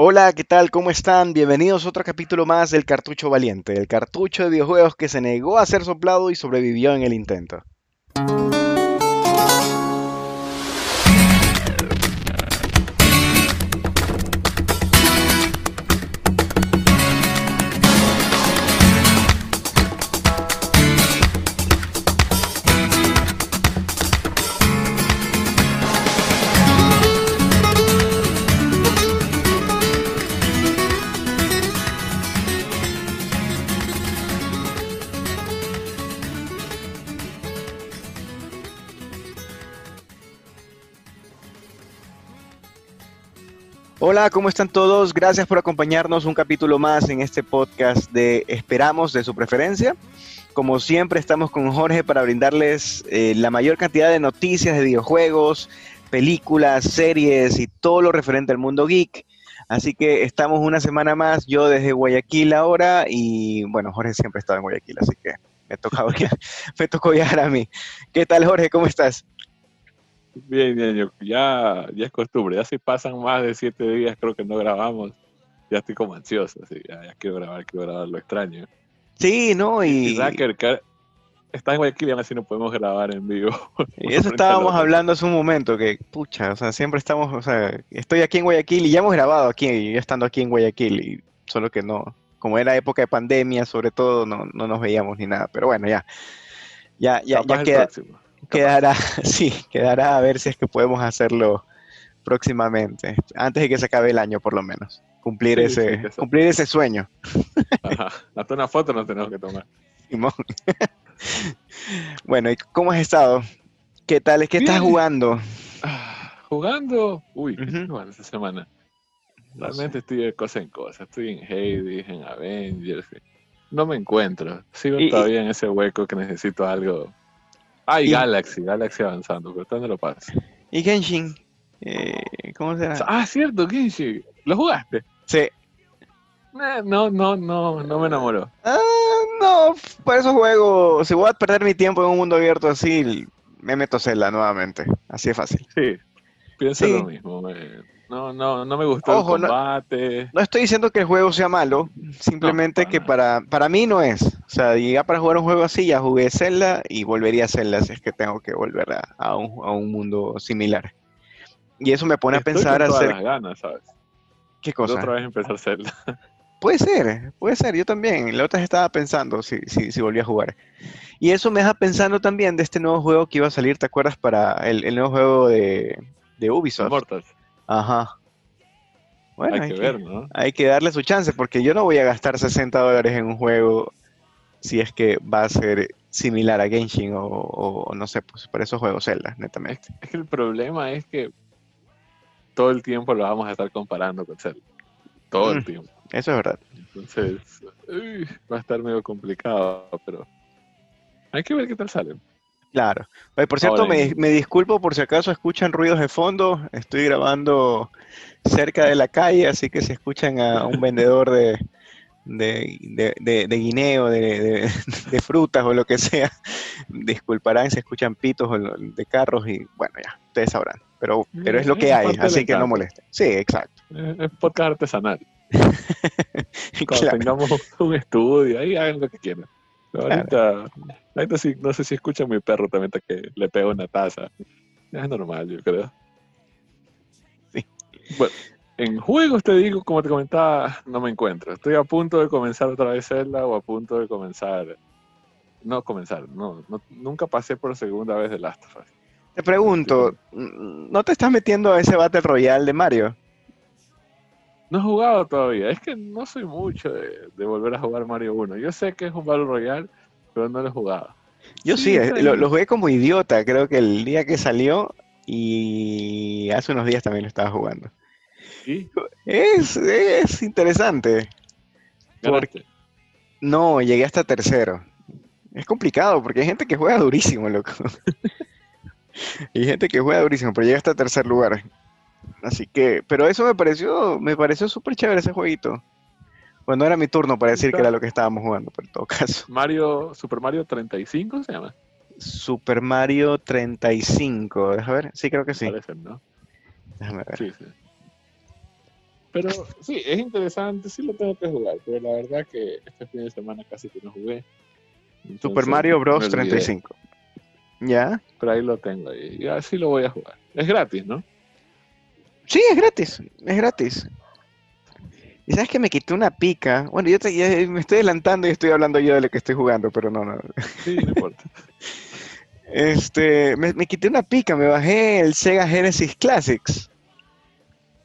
Hola, ¿qué tal? ¿Cómo están? Bienvenidos a otro capítulo más del Cartucho Valiente, el cartucho de videojuegos que se negó a ser soplado y sobrevivió en el intento. Hola, ¿cómo están todos? Gracias por acompañarnos un capítulo más en este podcast de Esperamos de su preferencia. Como siempre estamos con Jorge para brindarles eh, la mayor cantidad de noticias de videojuegos, películas, series y todo lo referente al mundo geek. Así que estamos una semana más, yo desde Guayaquil ahora y bueno, Jorge siempre estaba en Guayaquil, así que me, tocaba, me tocó viajar a mí. ¿Qué tal Jorge? ¿Cómo estás? Bien, bien, ya, ya es costumbre. Ya si pasan más de siete días, creo que no grabamos. Ya estoy como ansioso, así, ya, quiero grabar, quiero grabar, lo extraño. Sí, ¿no? Y, y está en Guayaquil y aún así no podemos grabar en vivo. Y eso estábamos hablando hace un momento, que pucha, o sea, siempre estamos, o sea, estoy aquí en Guayaquil y ya hemos grabado aquí, ya estando aquí en Guayaquil, y solo que no, como era época de pandemia, sobre todo, no, no nos veíamos ni nada, pero bueno, ya, ya, ya, ya queda. Quedará, sí, quedará a ver si es que podemos hacerlo próximamente, antes de que se acabe el año por lo menos. Cumplir ese, cumplir ese sueño. Ajá. Hasta una foto nos tenemos que tomar. bueno, ¿y cómo has estado? ¿Qué tal? ¿Qué estás jugando? Ah, jugando, uy, ¿qué jugando esta semana? Realmente estoy de cosa en cosa. Estoy en Hades, en Avengers. No me encuentro. Sigo todavía en ese hueco que necesito algo Ah, y, Galaxy, Galaxy avanzando, pero ¿dónde lo pasa? Y Genshin, eh, ¿cómo será? Ah, cierto, Genshin, ¿lo jugaste? Sí. Eh, no, no, no, no me enamoró. Ah, no, por esos juegos, si voy a perder mi tiempo en un mundo abierto así, me meto Zelda nuevamente, así es fácil. Sí, pienso lo mismo. No, no, no me gustó el combate. No, estoy diciendo que el juego sea malo, simplemente que para, para mí no es. O sea, ya para jugar un juego así ya jugué Zelda y volvería a Zelda si es que tengo que volver a, un, mundo similar. Y eso me pone a pensar con hacer... las ganas, ¿sabes? ¿Qué cosa? otra vez empezar Zelda. Puede ser, puede ser, yo también. La otra estaba pensando si, si, si volví a jugar. Y eso me deja pensando también de este nuevo juego que iba a salir, ¿te acuerdas? Para el, el nuevo juego de, de Ubisoft. Ajá. Bueno, hay, que, ver, ¿no? Hay que darle su chance, porque yo no voy a gastar 60 dólares en un juego si es que va a ser similar a Genshin o, no sé, pues para esos juegos Zelda, netamente. Es que el problema es que todo el tiempo lo vamos a estar comparando con Zelda. Todo el mm, tiempo. Eso es verdad. Entonces, va a estar medio complicado, pero hay que ver qué tal salen. Claro. por cierto, me, disculpo por si acaso escuchan ruidos de fondo. Estoy grabando cerca de la calle, así que si escuchan a un vendedor de, de, de, guineo, de, frutas o lo que sea, disculparán si escuchan pitos de carros y bueno, ya, ustedes sabrán. Pero, pero es lo que hay, así que no molesten. Sí, exacto. Es podcast artesanal. Cuando tengamos un estudio, ahí hagan lo que quieran. Ahorita, sí, no sé si escucha mi perro también que le pega una taza. Es normal, yo creo. Sí. Bueno, en juegos te digo, como te comentaba, no me encuentro. Estoy a punto de comenzar otra vez Zelda o a punto de comenzar. No comenzar, no, nunca pasé por segunda vez de Last of Us. Te pregunto, ¿no te estás metiendo a ese Battle Royale de Mario? No he jugado todavía. Es que no soy mucho de, volver a jugar Mario 1. Yo sé que es un Battle Royale, pero no lo he jugado. Yo sí, eh, lo, jugué como idiota. Creo que el día que salió y hace unos días también lo estaba jugando. ¿Sí? Es, es interesante. Porque... No, llegué hasta tercero. Es complicado porque hay gente que juega durísimo, loco. hay gente que juega durísimo, pero llega hasta tercer lugar. Así que, pero eso me pareció, me pareció súper chévere ese jueguito. Bueno, era mi turno para decir que era lo que estábamos jugando, pero en todo caso. Mario, Super Mario 35 se llama. Super Mario 35, déjame ver, sí creo que sí. Parece, ¿no? Déjame ver. Sí, sí. Pero sí, es interesante, sí lo tengo que jugar, pero la verdad que este fin de semana casi que no jugué. Super Mario Bros. 35. ¿Ya? Pero ahí lo tengo, y así lo voy a jugar. Es gratis, ¿no? Sí, es gratis, es gratis. Y sabes que me quité una pica. Bueno, yo me estoy adelantando y estoy hablando yo de lo que estoy jugando, pero no, no. Sí, no importa. Este, me, quité una pica, me bajé el Sega Genesis Classics.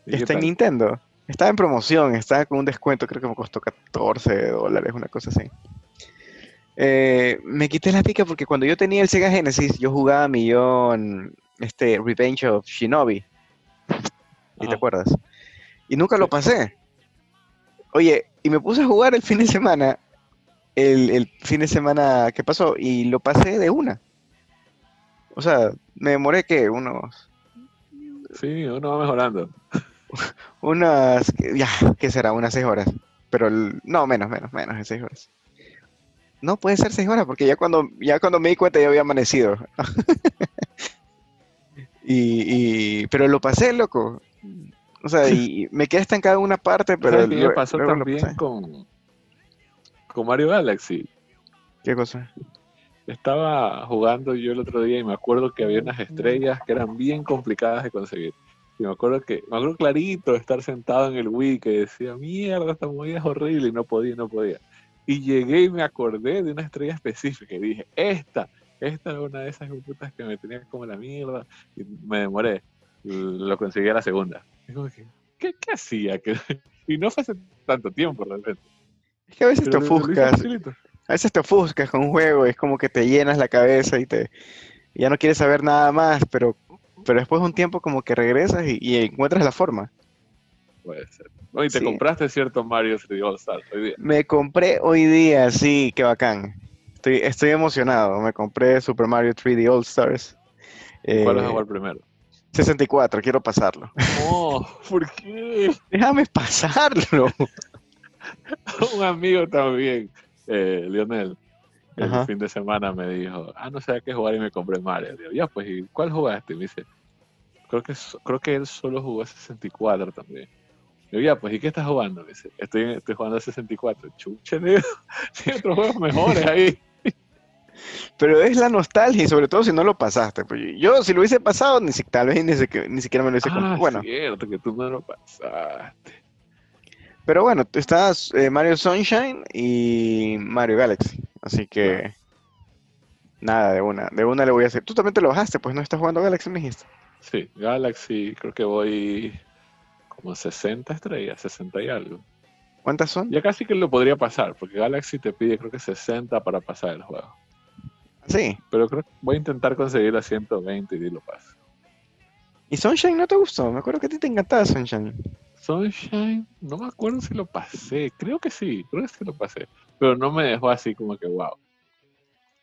está en Nintendo. Estaba en promoción, estaba con un descuento, creo que me costó 14 dólares, una cosa así. Eh, me quité la pica porque cuando yo tenía el Sega Genesis, yo jugaba millón este, Revenge of Shinobi. ¿Y te acuerdas? Y nunca lo pasé. Oye, y me puse a jugar el fin de semana, el, el fin de semana que pasó, y lo pasé de una. O sea, me demoré que unos. Sí, uno va mejorando. unas. Ya, ¿qué será? Unas seis horas. Pero no, menos, menos, menos de seis horas. No puede ser seis horas, porque ya cuando, ya cuando me di cuenta ya había amanecido. y, y, pero lo pasé, loco. O sea, y me quedé estancado en una parte, pero. me pasó también con, con Mario Galaxy. ¿Qué cosa? Estaba jugando yo el otro día y me acuerdo que había unas estrellas que eran bien complicadas de conseguir. Y me acuerdo que, me acuerdo clarito estar sentado en el Wii que decía, mierda, esta movida es horrible y no podía, no podía. Y llegué y me acordé de una estrella específica y dije, esta, esta es una de esas putas que me tenía como la mierda. Y me demoré. Lo conseguí a la segunda. ¿qué, qué hacía? y no fue hace tanto tiempo realmente. Es que a veces te ofuscas a veces te ofuscas con un juego, es como que te llenas la cabeza y te ya no quieres saber nada más, pero, pero después de un tiempo como que regresas y, encuentras la forma. Puede ser. ¿Y te compraste cierto Mario 3D All Stars hoy día? Me compré hoy día, sí, qué bacán. Estoy, estoy emocionado. Me compré Super Mario 3D All Stars. ¿Cuál es el primero? 64, quiero pasarlo. Oh, ¿por qué? Déjame pasarlo. un amigo también eh, Lionel, el fin de semana me dijo, ah, no sé a qué jugar y me compré Mario. Digo, ya, pues, ¿y cuál jugaste? Y me dice, creo que, creo que él solo jugó 64 también. Digo, ya, pues, ¿y qué estás jugando? Dice, estoy, estoy jugando a 64. Chuche, digo, hay otros juegos mejores ahí. Pero es la nostalgia y sobre todo si no lo pasaste. Pues yo si lo hubiese pasado, ni si, tal vez ni, ni siquiera me lo hubiese ah, Bueno, cierto que tú no lo pasaste. Pero bueno, estás eh, Mario Sunshine y Mario Galaxy. Así que. Nada, de una. De una le voy a hacer. Tú también te lo bajaste, pues no estás jugando Galaxy, me dijiste. Sí, Galaxy, creo que voy como 60 estrellas, 60 y algo. ¿Cuántas son? Ya casi que lo podría pasar, porque Galaxy te pide creo que 60 para pasar el juego. Sí. Pero creo que voy a intentar conseguir a 120 y lo paso. ¿Y Sunshine no te gustó? Me acuerdo que a ti te encantaba Sunshine. Sunshine, no me acuerdo si lo pasé, creo que sí, creo que sí lo pasé, pero no me dejó así como que wow.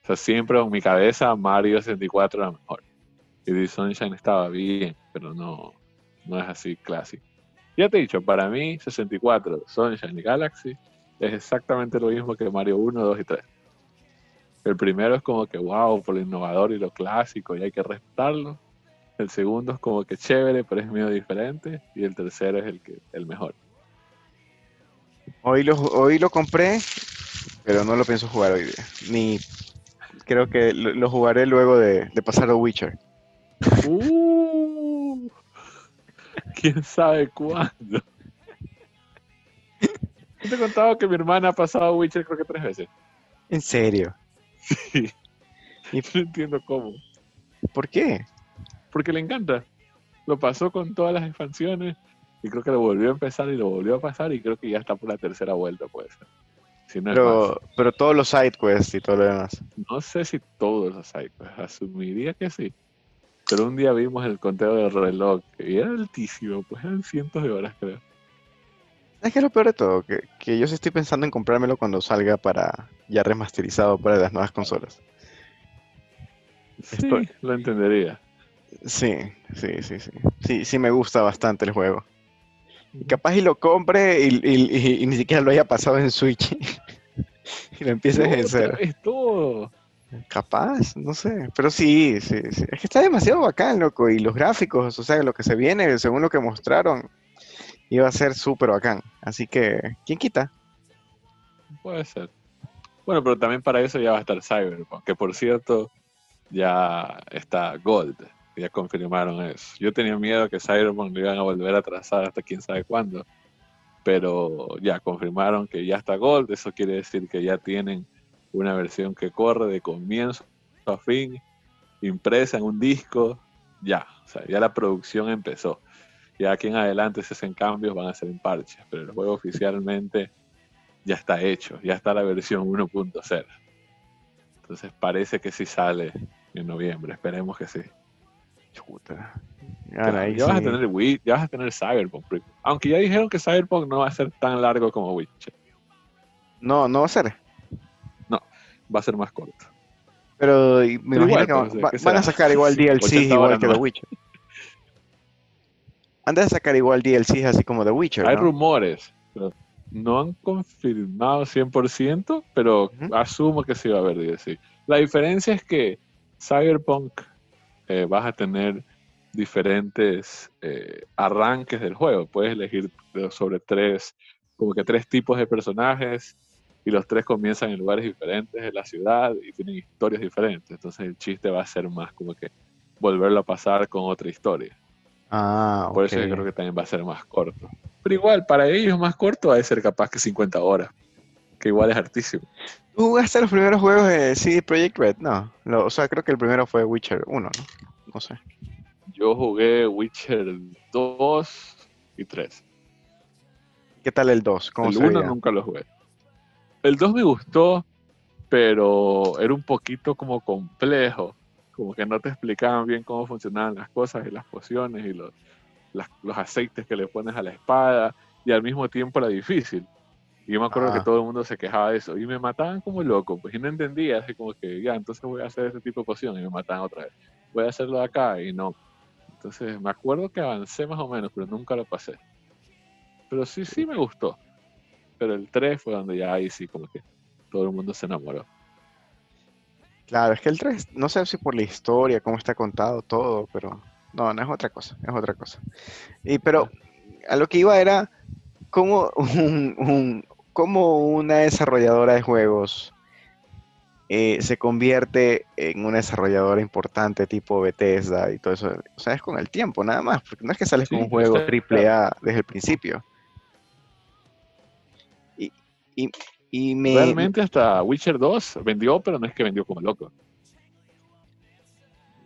O sea, siempre en mi cabeza Mario 64 era mejor. Y Sunshine estaba bien, pero no, no es así clásico. Ya te he dicho, para mí 64, Sunshine y Galaxy es exactamente lo mismo que Mario 1, 2 y 3. El primero es como que wow, por lo innovador y lo clásico y hay que respetarlo. El segundo es como que chévere, pero es medio diferente. Y el tercero es el, que, el mejor. Hoy lo, hoy lo compré, pero no lo pienso jugar hoy día. Ni creo que lo, jugaré luego de, pasar a Witcher. Uh, ¿Quién sabe cuándo? te he contado que mi hermana ha pasado a Witcher creo que tres veces. ¿En serio? Sí. Y no entiendo cómo. ¿Por qué? porque le encanta. Lo pasó con todas las expansiones y creo que lo volvió a empezar y lo volvió a pasar y creo que ya está por la tercera vuelta, puede ser. pero, pero todos los sidequests y todo lo demás. No sé si todos los sidequests, asumiría que sí. Pero un día vimos el conteo del reloj y era altísimo, pues eran cientos de horas, creo. Es que lo peor de todo, que, que yo sí estoy pensando en comprármelo cuando salga para ya remasterizado para las nuevas consolas. Sí, lo entendería. Sí, sí, sí, sí. Sí, sí me gusta bastante el juego. Y capaz y lo compre y, ni siquiera lo haya pasado en Switch. y lo empiece a ejercer. Es todo. Capaz, no sé. Pero sí, sí, sí. Es que está demasiado bacán, loco. Y los gráficos, o sea, lo que se viene, según lo que mostraron, iba a ser súper bacán. Así que, ¿quién quita? Puede ser. Bueno, pero también para eso ya va a estar Cyberpunk, que por cierto ya está Gold, ya confirmaron eso. Yo tenía miedo que Cyberpunk lo iban a volver a trazar hasta quién sabe cuándo, pero ya confirmaron que ya está Gold, eso quiere decir que ya tienen una versión que corre de comienzo a fin, impresa en un disco, ya, o sea, ya la producción empezó. Ya aquí en adelante si hacen cambios van a ser en parches, pero el juego oficialmente ya está hecho, ya está la versión 1.0. Entonces parece que sí sale en noviembre, esperemos que sí. Chuta. ya, vas a tener Wii, ya vas a tener Cyberpunk. Aunque ya dijeron que Cyberpunk no va a ser tan largo como Witcher. No, no va a ser. No, va a ser más corto. Pero me imagino que pues, van, a sacar igual DLC igual que The Witcher. Antes de sacar igual DLC así como The Witcher. Hay rumores, pero no han confirmado 100%, pero asumo que sí va a haber DLC. La diferencia es que Cyberpunk eh, vas a tener diferentes eh, arranques del juego. Puedes elegir sobre tres, como que tres tipos de personajes y los tres comienzan en lugares diferentes de la ciudad y tienen historias diferentes. Entonces el chiste va a ser más como que volverlo a pasar con otra historia. Ah, Por eso yo creo que también va a ser más corto. Pero igual, para ellos más corto va a ser capaz que 50 horas, que igual es hartísimo. ¿Tú jugaste los primeros juegos de CD Projekt Red? No, o sea, creo que el primero fue Witcher 1, ¿no? No sé. Yo jugué Witcher 2 y 3. ¿Qué tal el 2? el 1 nunca lo jugué. El 2 me gustó, pero era un poquito como complejo. Como que no te explicaban bien cómo funcionaban las cosas y las pociones y los, los aceites que le pones a la espada. Y al mismo tiempo era difícil. Y yo me acuerdo que ah. todo el mundo se quejaba de eso. Y me mataban como loco. Pues yo no entendía. Así como que, ya, entonces voy a hacer ese tipo de poción. Y me mataban otra vez. Voy a hacerlo de acá. Y no. Entonces me acuerdo que avancé más o menos, pero nunca lo pasé. Pero sí, sí me gustó. Pero el 3 fue donde ya ahí sí como que todo el mundo se enamoró. Claro, es que el 3, no sé si por la historia, cómo está contado todo, pero no, no es otra cosa, es otra cosa. Y pero a lo que iba era como un, cómo una desarrolladora de juegos eh, se convierte en una desarrolladora importante tipo Bethesda y todo eso. O sea, es con el tiempo nada más, porque no es que sales con un juego triple A desde el principio. Y, me... Realmente hasta Witcher 2 vendió, pero no es que vendió como loco.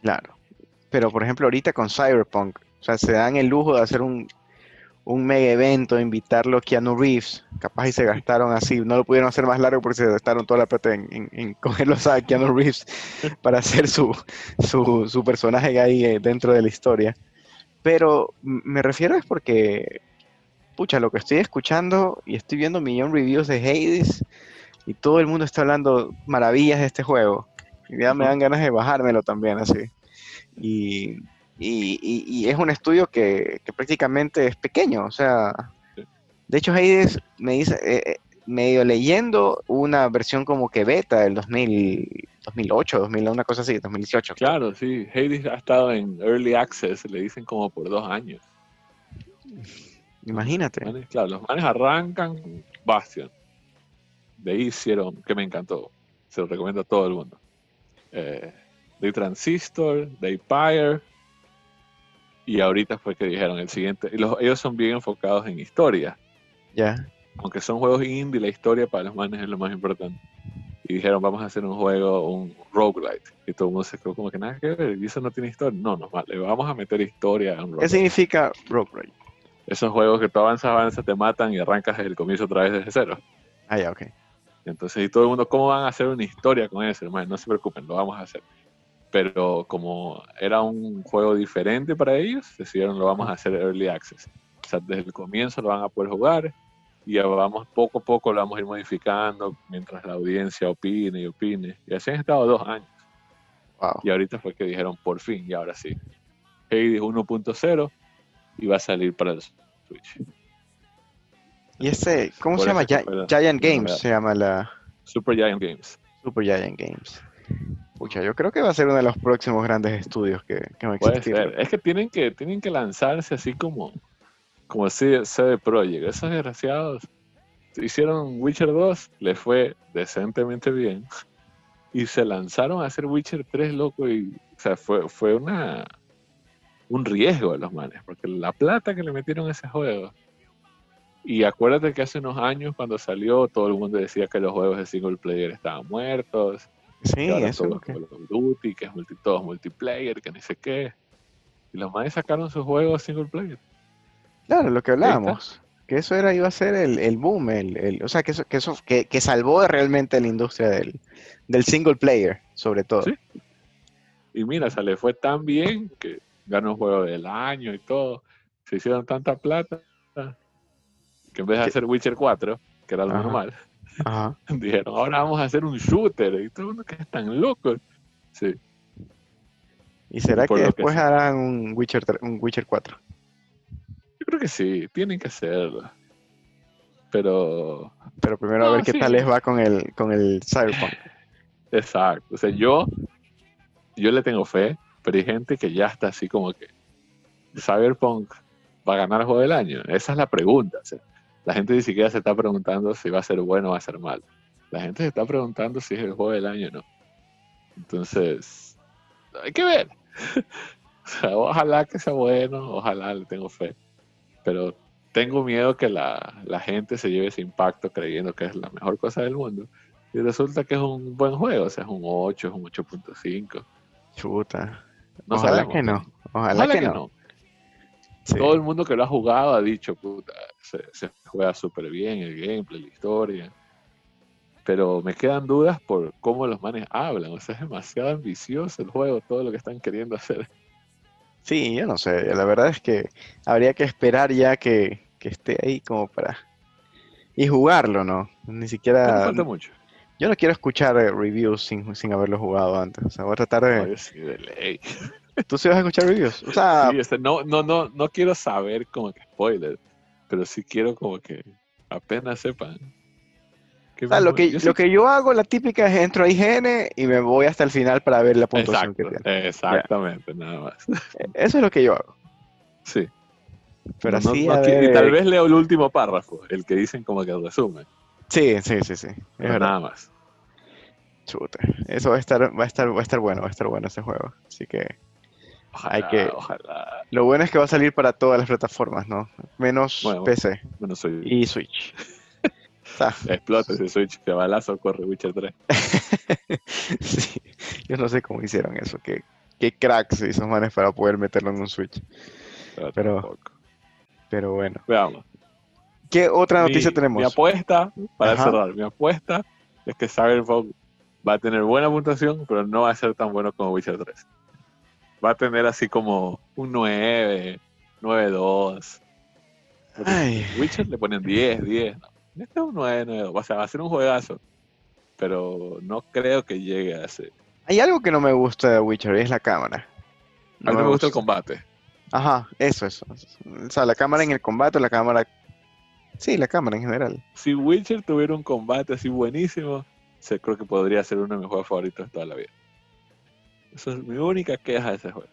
Claro. Pero por ejemplo ahorita con Cyberpunk, o sea, se dan el lujo de hacer un un mega evento, invitarlo a Keanu Reeves, capaz y se gastaron así, no lo pudieron hacer más largo porque se gastaron toda la plata en, en, cogerlos a Keanu Reeves para hacer su, su, personaje ahí eh, dentro de la historia. Pero me refiero es porque, pucha, lo que estoy escuchando y estoy viendo millón reviews de Hades y todo el mundo está hablando maravillas de este juego. Y ya me dan ganas de bajármelo también así. Y y, es un estudio que, prácticamente es pequeño, o sea, de hecho Hades me dice, eh, eh, medio leyendo una versión como que beta del 2000, 2008, 2000, una cosa así, 2018. Claro, sí, Hades ha estado en Early Access, le dicen como por dos años. Imagínate. claro, los manes arrancan Bastion. De ahí hicieron, que me encantó, se lo recomiendo a todo el mundo. Eh, de Transistor, de Empire, y ahorita fue que dijeron el siguiente. Los, ellos son bien enfocados en historia. Ya. Aunque son juegos indie, la historia para los manes es lo más importante. Y dijeron, vamos a hacer un juego, un roguelite. Y todo el mundo se quedó como que nada que ver. Y eso no tiene historia. No, no, le vamos a meter historia a un ¿Qué significa roguelite? Esos juegos que tú avanzas, avanzas, te matan y arrancas desde el comienzo otra vez desde cero. Ah, ya, ok. Entonces, y todo el mundo, ¿cómo van a hacer una historia con eso, hermano? No se preocupen, lo vamos a hacer pero como era un juego diferente para ellos, decidieron lo vamos a hacer early access. O sea, desde el comienzo lo van a poder jugar y vamos poco a poco lo vamos a ir modificando mientras la audiencia opine y opine. Y así han estado dos años. Y ahorita fue que dijeron por fin, y ahora sí. Hades 1.0 y va a salir para el Switch. ¿Y ese, cómo se llama? Giant Games se llama la... Super Giant Games. Super Giant Games. Pucha, yo creo que va a ser uno de los próximos grandes estudios que, que va a existir. Es que tienen que tienen que lanzarse así como como CD Projekt. Esos desgraciados hicieron Witcher 2, le fue decentemente bien. Y se lanzaron a hacer Witcher 3, loco, y o sea, fue, fue una un riesgo de los manes, porque la plata que le metieron a ese juego. Y acuérdate que hace unos años cuando salió, todo el mundo decía que los juegos de single player estaban muertos. Sí, eso. Que... Duty, que es multi, todos multiplayer, que ni sé qué. Y los manes sacaron sus juegos single player. Claro, lo que hablábamos. Que eso era, iba a ser el, el boom, el, el, o sea, que eso, que, eso que, que, salvó realmente la industria del, del single player, sobre todo. ¿Sí? Y mira, se le fue tan bien que ganó un juego del año y todo. Se hicieron tanta plata que en vez de hacer Witcher 4, que era lo normal, dijeron, ahora vamos a hacer un shooter. Y todo mundo que están locos. Sí. ¿Y será que después harán un Witcher, un Witcher 4? Yo creo que sí, tienen que hacerlo. Pero. Pero primero a ver qué tal les va con el, con el Cyberpunk. Exacto. O sea, yo, yo le tengo fe, pero hay gente que ya está así como que. Cyberpunk va a ganar el juego del año. Esa es la pregunta. O la gente ni siquiera se está preguntando si va a ser bueno o va a ser mal. La gente se está preguntando si es el juego del año o no. Entonces, hay que ver. ojalá que sea bueno, ojalá le tengo fe. Pero tengo miedo que la, la, gente se lleve ese impacto creyendo que es la mejor cosa del mundo. Y resulta que es un buen juego, o sea, es un 8, es un 8.5. Chuta. Ojalá que no. Ojalá, que, no. Todo el mundo que lo ha jugado ha dicho, puta, se, juega súper bien el gameplay, la historia. Pero me quedan dudas por cómo los manes hablan. O sea, es demasiado ambicioso el juego, todo lo que están queriendo hacer. Sí, yo no sé. La verdad es que habría que esperar ya que, esté ahí como para... Y jugarlo, ¿no? Ni siquiera... No falta mucho. Yo no quiero escuchar eh, reviews sin, sin haberlo jugado antes. O sea, voy a tratar de... sí, de ley. ¿Tú sí vas a escuchar reviews? O sea... Sí, este, no, no, no, no quiero saber como que spoilers pero sí quiero como que apenas sepan. lo, que, yo lo que yo hago, la típica es entro a IGN y me voy hasta el final para ver la puntuación que tiene. Exactamente, nada más. E, eso es lo que yo hago. Sí. Pero así, Y tal vez leo el último párrafo, el que dicen como que resumen. Sí, sí, sí, sí. nada más. Chuta. Eso va a estar, va a estar, va a estar bueno, va a estar bueno ese juego. Así que Ojalá, Hay que... ojalá. Lo bueno es que va a salir para todas las plataformas, ¿no? Menos PC soy... y Switch. Explota ese Switch, que balazo corre Witcher 3. sí, yo no sé cómo hicieron eso. Qué, qué cracks esos manes para poder meterlo en un Switch. Pero, pero, bueno. Veamos. ¿Qué otra noticia tenemos? Mi apuesta, para cerrar, mi apuesta es que Cyberpunk va a tener buena puntuación, pero no va a ser tan bueno como Witcher 3 va a tener así como un 9, 9, 2. Witcher le ponen 10, 10. Este es un 9, 9, 2. O sea, va a ser un juegazo. Pero no creo que llegue a ese. Hay algo que no me gusta de Witcher y es la cámara. a mí me, gusta. el combate. Ajá, eso, eso. O sea, la cámara en el combate, la cámara. Sí, la cámara en general. Si Witcher tuviera un combate así buenísimo, creo que podría ser uno de mis juegos favoritos de toda la vida. Esa es mi única queja de ese juego.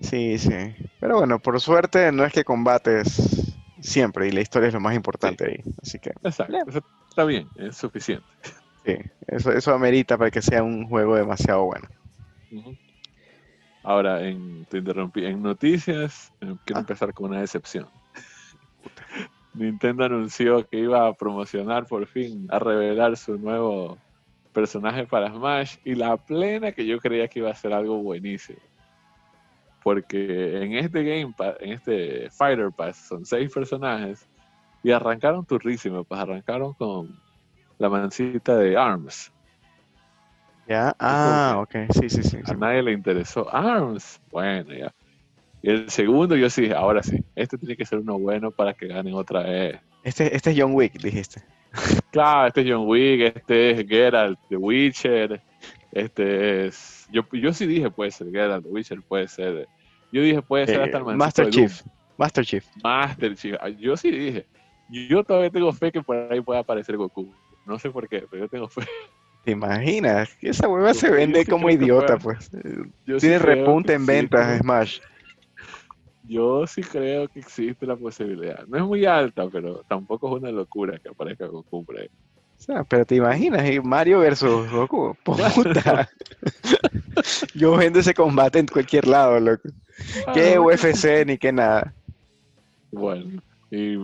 Sí, sí. Pero bueno, por suerte no es que combates siempre y la historia es lo más importante ahí. Así que. Exacto. está bien, es suficiente. Sí, eso, eso amerita para que sea un juego demasiado bueno. Ahora, en, te interrumpí. En noticias, eh, quiero ah. empezar con una decepción. Nintendo anunció que iba a promocionar por fin, a revelar su nuevo personaje para Smash y la plena que yo creía que iba a ser algo buenísimo. Porque en este Game Pass, en este Fighter Pass, son seis personajes y arrancaron turrísimo, pues arrancaron con la mancita de ARMS. Ya, ah, ok, sí, sí, sí. A nadie le interesó ARMS, bueno, ya. Y el segundo yo sí ahora sí, este tiene que ser uno bueno para que ganen otra vez. Este, este es John Wick, dijiste. Claro, este es John Wick, este es Geralt The Witcher, este es... Yo, yo sí dije puede ser Geralt The Witcher, puede ser... Yo dije puede ser hasta el eh, Master Chief. Master Chief. Master Chief. Ah, yo sí dije. Yo todavía tengo fe que por ahí pueda aparecer Goku. No sé por qué, pero yo tengo fe. ¿Te imaginas? Esa hueva se vende como idiota, pues. Tiene repunte en ventas, Smash. Yo sí creo que existe la posibilidad. No es muy alta, pero tampoco es una locura que aparezca Goku por ahí. O sea, pero te imaginas, Mario versus Goku. Puta. Yo vendo ese combate en cualquier lado, loco. Ah, qué UFC ni qué nada. Bueno, y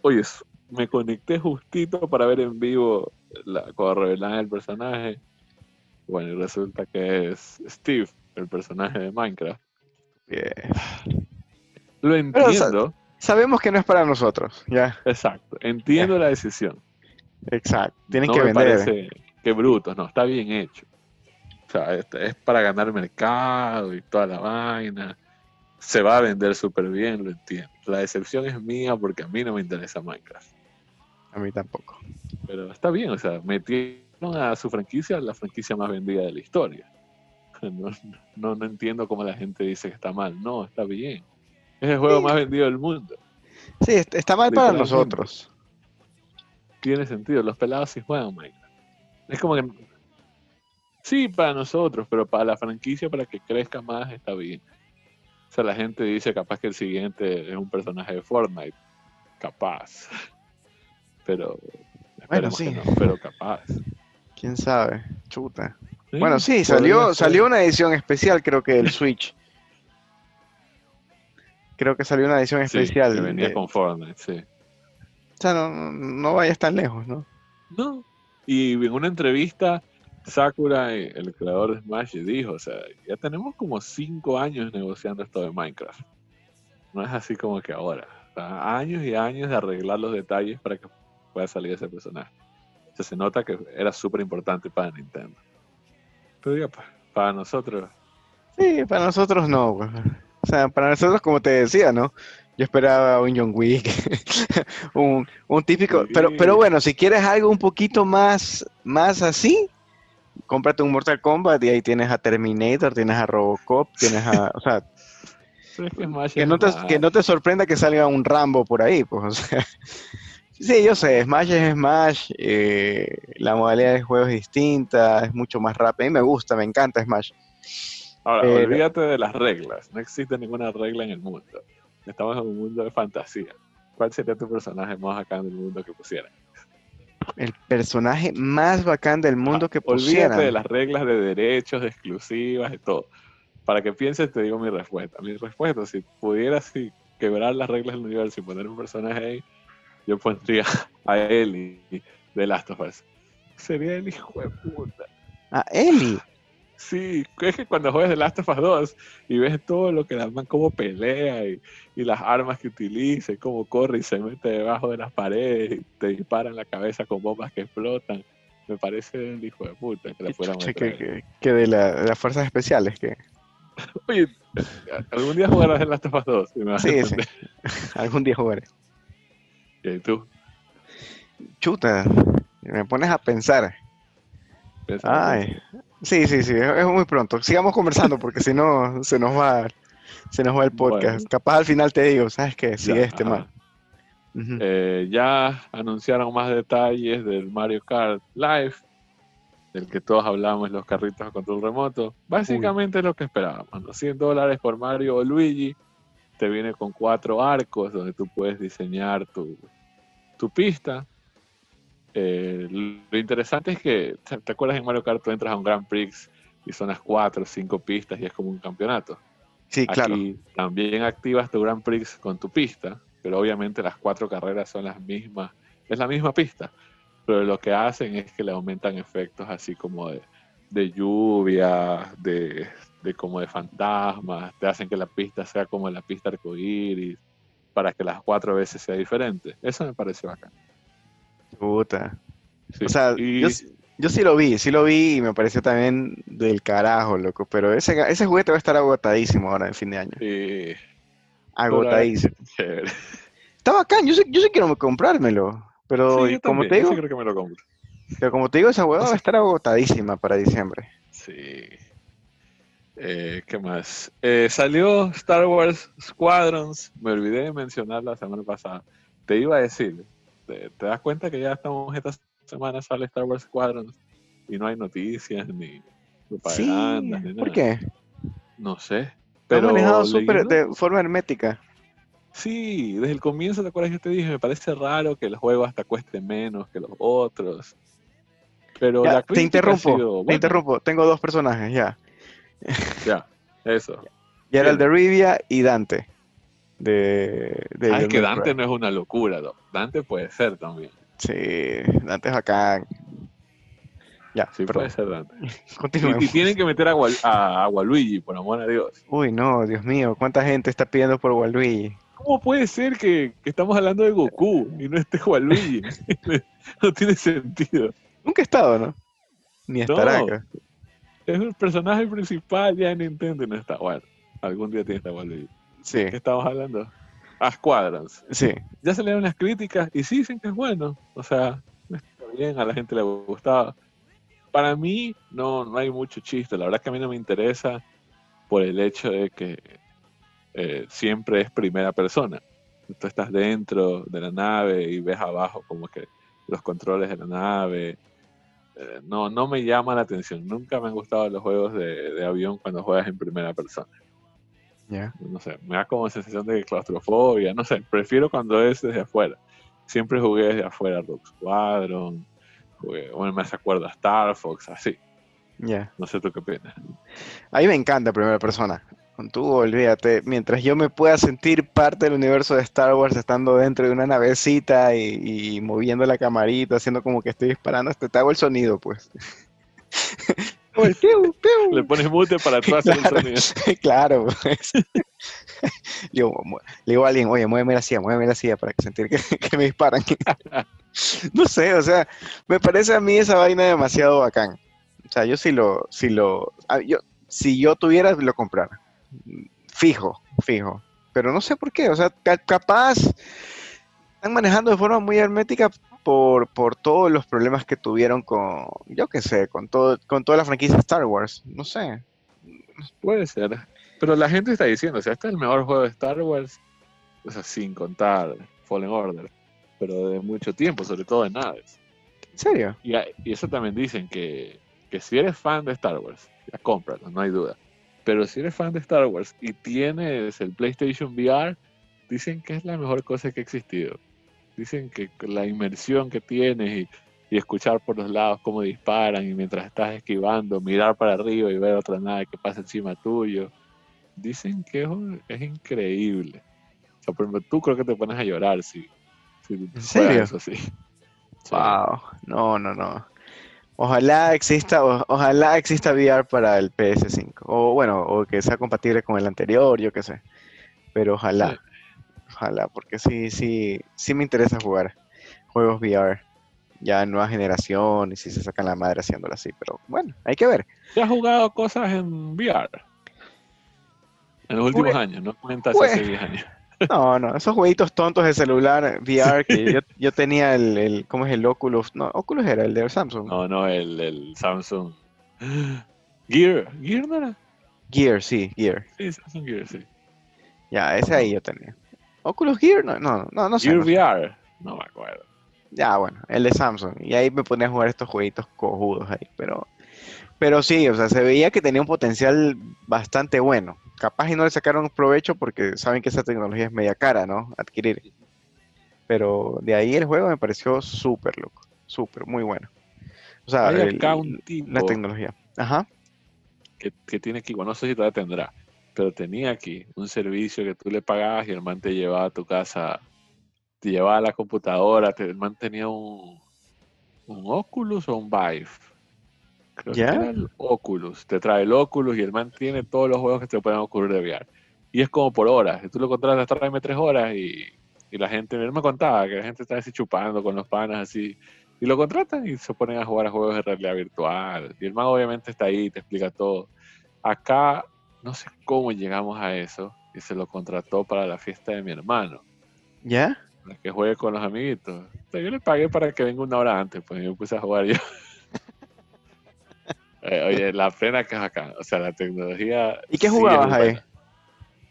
oye, me conecté justito para ver en vivo la, cuando revelan el personaje. Bueno, y resulta que es Steve, el personaje de Minecraft. Lo entiendo. sabemos que no es para nosotros, ya. Exacto, entiendo la decisión. Exacto, tienen que vender. Parece que brutos, no, está bien hecho. O sea, es para ganar mercado y toda la vaina. Se va a vender súper bien, lo entiendo. La decepción es mía porque a mí no me interesa Minecraft. A mí tampoco. Pero está bien, o sea, metieron a su franquicia la franquicia más vendida de la historia. No, no, entiendo cómo la gente dice que está mal. No, está bien. Es el juego más vendido del mundo. Sí, está mal para nosotros. Tiene sentido. Los pelados sí juegan Minecraft. Es como que. Sí, para nosotros, pero para la franquicia, para que crezca más, está bien. O sea, la gente dice capaz que el siguiente es un personaje de Fortnite. Capaz. Pero. Bueno, sí. pero capaz. Quién sabe. Chuta. Bueno, sí, salió, salió una edición especial, creo que del Switch. Creo que salió una edición especial. que venía con Fortnite, sí. O sea, no, no vayas tan lejos, ¿no? No. Y en una entrevista, Sakura, el creador de Smash, dijo, o sea, ya tenemos como cinco años negociando esto de Minecraft. No es así como que ahora. años y años de arreglar los detalles para que pueda salir ese personaje. O sea, se nota que era súper importante para Nintendo. Pero diga, para nosotros. Sí, para nosotros no. Pues. O sea, para nosotros, como te decía, ¿no? Yo esperaba un John Wick, un, típico. Pero, pero bueno, si quieres algo un poquito más, más así, cómprate un Mortal Kombat y ahí tienes a Terminator, tienes a Robocop, tienes a. O sea. que, no te, que no te sorprenda que salga un Rambo por ahí, pues, o sea. Sí, yo sé, Smash es Smash, eh, la modalidad de juego es distinta, es mucho más rápida. A mí me gusta, me encanta Smash. Ahora, olvídate de las reglas, no existe ninguna regla en el mundo. Estamos en un mundo de fantasía. ¿Cuál sería tu personaje más bacán del mundo que pusieran? El personaje más bacán del mundo que pusieran. Olvídate de las reglas de derechos, de exclusivas, de todo. Para que pienses, te digo mi respuesta. Mi respuesta, si pudieras quebrar las reglas del universo y poner un personaje ahí, yo pondría a Eli de Last of Us. Sería el hijo de puta. ¿A Eli? Sí, es que cuando juegas The Last of Us 2 y ves todo lo que la man cómo pelea y, las armas que utiliza y cómo corre y se mete debajo de las paredes y te dispara en la cabeza con bombas que explotan, me parece el hijo de puta que la fuera que, que, de, las fuerzas especiales que Oye, algún día jugarás The Last of Us 2. sí, sí. algún día jugaré. ¿Y tú? Chuta, me pones a pensar. Ay, sí, sí, sí, es muy pronto. Sigamos conversando porque si no se nos va se nos va el podcast. Capaz al final te digo, ¿sabes qué? Sigue este mal. Eh, ya anunciaron más detalles del Mario Kart Live, del que todos hablamos, los carritos a control remoto. Básicamente es lo que esperábamos, los 100 dólares por Mario o Luigi te viene con cuatro arcos donde tú puedes diseñar tu, tu pista. Eh, lo interesante es que, ¿te acuerdas en Mario Kart tú entras a un Grand Prix y son las cuatro o cinco pistas y es como un campeonato? Sí, claro. Aquí también activas tu Grand Prix con tu pista, pero obviamente las cuatro carreras son las mismas, es la misma pista, pero lo que hacen es que le aumentan efectos así como de, de lluvia, de, de como de fantasmas, te hacen que la pista sea como la pista arcoíris, para que las cuatro veces sea diferente. Eso me pareció bacán. Puta. o sea, yo, sí lo vi, sí lo vi y me pareció también del carajo, loco. Pero ese, ese juguete va a estar agotadísimo ahora en fin de año. Sí. Agotadísimo. Está bacán, yo sí, yo sí quiero comprármelo. Pero como te digo. Sí creo que me lo compro. Pero como te digo, esa hueá va a estar agotadísima para diciembre. Sí. Eh, ¿Qué más? Eh, salió Star Wars Squadrons. Me olvidé de mencionar la semana pasada. Te iba a decir, ¿te, das cuenta que ya estamos esta semana sale Star Wars Squadrons y no hay noticias ni propagandas ni nada? ¿Por qué? No sé, Pero manejado súper de forma hermética. Sí, desde el comienzo, ¿te acuerdas que te dije? Me parece raro que el juego hasta cueste menos que los otros. Pero la te interrumpo, te interrumpo. Tengo dos personajes, ya. Ya, eso. Y era el de Rivia y Dante. De, de que Dante no es una locura, Dante puede ser también. Sí, Dante es acá. Ya, sí puede ser Dante. Y, tienen que meter a, a, Waluigi, por amor a Dios. Uy, no, Dios mío, ¿cuánta gente está pidiendo por Waluigi? ¿Cómo puede ser que, estamos hablando de Goku y no esté Waluigi? no tiene sentido. Nunca ha estado, ¿no? Ni estará acá. Es el personaje principal ya en Nintendo y no está. Bueno, algún día tiene que estar Waluigi. Sí. ¿Qué estamos hablando? A Squadrons. Sí. Ya se le dan unas críticas y sí dicen que es bueno. O sea, está bien, a la gente le gustaba. Para mí no, no hay mucho chiste. La verdad es que a mí no me interesa por el hecho de que eh, siempre es primera persona. Tú estás dentro de la nave y ves abajo como que los controles de la nave. Eh, no, no me llama la atención. Nunca me han gustado los juegos de, avión cuando juegas en primera persona. No sé, me da como sensación de claustrofobia. No sé, prefiero cuando es desde afuera. Siempre jugué desde afuera Rock Squadron. Jugué, bueno, me hace acuerdo a Star Fox, así. Ya. No sé tú qué opinas. A mí me encanta primera persona con tú, olvídate, mientras yo me pueda sentir parte del universo de Star Wars estando dentro de una navecita y, moviendo la camarita, haciendo como que estoy disparando, hasta te hago el sonido, pues. Le pones mute para atrás claro, el sonido. Claro, pues. le, digo, a alguien, oye, muéveme la silla, muéveme la silla para sentir que, que me disparan. no sé, o sea, me parece a mí esa vaina demasiado bacán. O sea, yo si lo, si lo, ah, yo, si yo tuviera, lo comprara fijo, fijo. Pero no sé por qué, o sea, capaz están manejando de forma muy hermética por, por todos los problemas que tuvieron con, yo qué sé, con, todo, con toda la franquicia Star Wars, no sé. Puede ser, pero la gente está diciendo, o sea, este es el mejor juego de Star Wars, o sea, sin contar Fallen Order, pero de mucho tiempo, sobre todo en naves. ¿En serio? Y, y eso también dicen que, que si eres fan de Star Wars, ya cómpralo, no hay duda. Pero si eres fan de Star Wars y tienes el PlayStation VR, dicen que es la mejor cosa que ha existido. Dicen que la inmersión que tienes y, escuchar por los lados cómo disparan y mientras estás esquivando, mirar para arriba y ver otra nave que pasa encima tuyo. Dicen que es, increíble. O sea, por ejemplo, tú creo que te pones a llorar si, si ¿En serio? Eso así. Wow, no, no, no. Ojalá exista, ojalá exista VR para el PS5. O bueno, o que sea compatible con el anterior, yo qué sé. Pero ojalá. Ojalá, porque sí, sí, sí me interesa jugar juegos VR. Ya nueva generación y si se sacan la madre haciéndolo así. Pero bueno, hay que ver. ¿Ya has jugado cosas en VR? En los últimos pues, años, no cuentas hace 10 pues, años. No, no, esos jueguitos tontos de celular VR que yo, tenía el, ¿cómo es el Oculus? No, Oculus era el de Samsung. No, no, el, el Samsung. Gear, ¿Gear no era? Gear, sí, Gear. Sí, Samsung Gear, sí. Ya, ese ahí yo tenía. Oculus Gear, no, no, no, no sé. Gear VR, no me acuerdo. Ya, bueno, el de Samsung. Y ahí me ponía a jugar estos jueguitos cojudos ahí, pero... Pero sí, o sea, se veía que tenía un potencial bastante bueno capaz y no le sacaron provecho porque saben que esa tecnología es media cara, ¿no? Adquirir. Pero de ahí el juego me pareció súper loco, súper, muy bueno. O sea, la tecnología. Ajá. Que, tiene aquí, bueno, no sé si todavía tendrá, pero tenía aquí un servicio que tú le pagabas y el man te llevaba a tu casa, te llevaba a la computadora, te, el man tenía un, un Oculus o un Vive Creo que era el Oculus. Te trae el Oculus y el man tiene todos los juegos que te pueden ocurrir de VR. Y es como por horas. tú lo contratas, tráeme tres horas y, y la gente, él me contaba que la gente está así chupando con los panas así. Y lo contratan y se ponen a jugar a juegos de realidad virtual. Y el man obviamente está ahí, te explica todo. Acá no sé cómo llegamos a eso y se lo contrató para la fiesta de mi hermano. ¿Ya? Para que juegue con los amiguitos. yo le pagué para que venga una hora antes, pues yo me puse a jugar yo. Eh, oye, la pena que es acá. O sea, la tecnología. ¿Y qué jugabas ahí?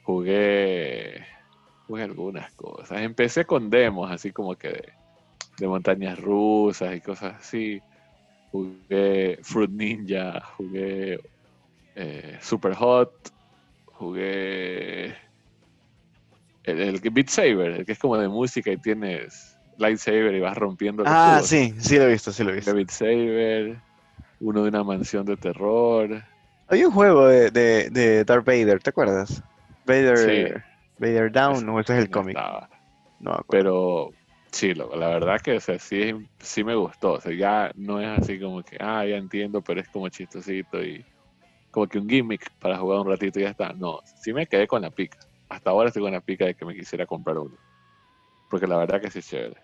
Jugué. Jugué algunas cosas. Empecé con demos, así como que de, montañas rusas y cosas así. Jugué Fruit Ninja, jugué eh, Super Hot, jugué el, el Beat Saber, el que es como de música y tienes lightsaber y vas rompiendo. ah, sí, sí lo he visto, sí lo he visto. Beat Saber, uno de una mansión de terror. Hay un juego de, de, Darth Vader, ¿te acuerdas? Vader, Vader Down, o ese es el cómic. No, pero sí, la verdad que sí, sí me gustó. O sea, ya no es así como que, ah, ya entiendo, pero es como chistosito y como que un gimmick para jugar un ratito y ya está. No, sí me quedé con la pica. Hasta ahora estoy con la pica de que me quisiera comprar uno. Porque la verdad que sí es chévere.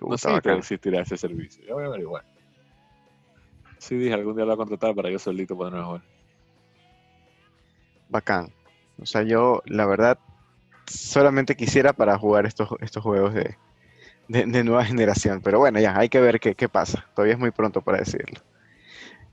No sé si existirá ese servicio. Ya voy a averiguar. Sí, dije, algún día lo voy a contratar para yo solito poderme jugar. Bacán. O sea, yo, la verdad, solamente quisiera para jugar estos, estos juegos de, nueva generación. Pero bueno, ya, hay que ver qué, qué pasa. Todavía es muy pronto para decirlo.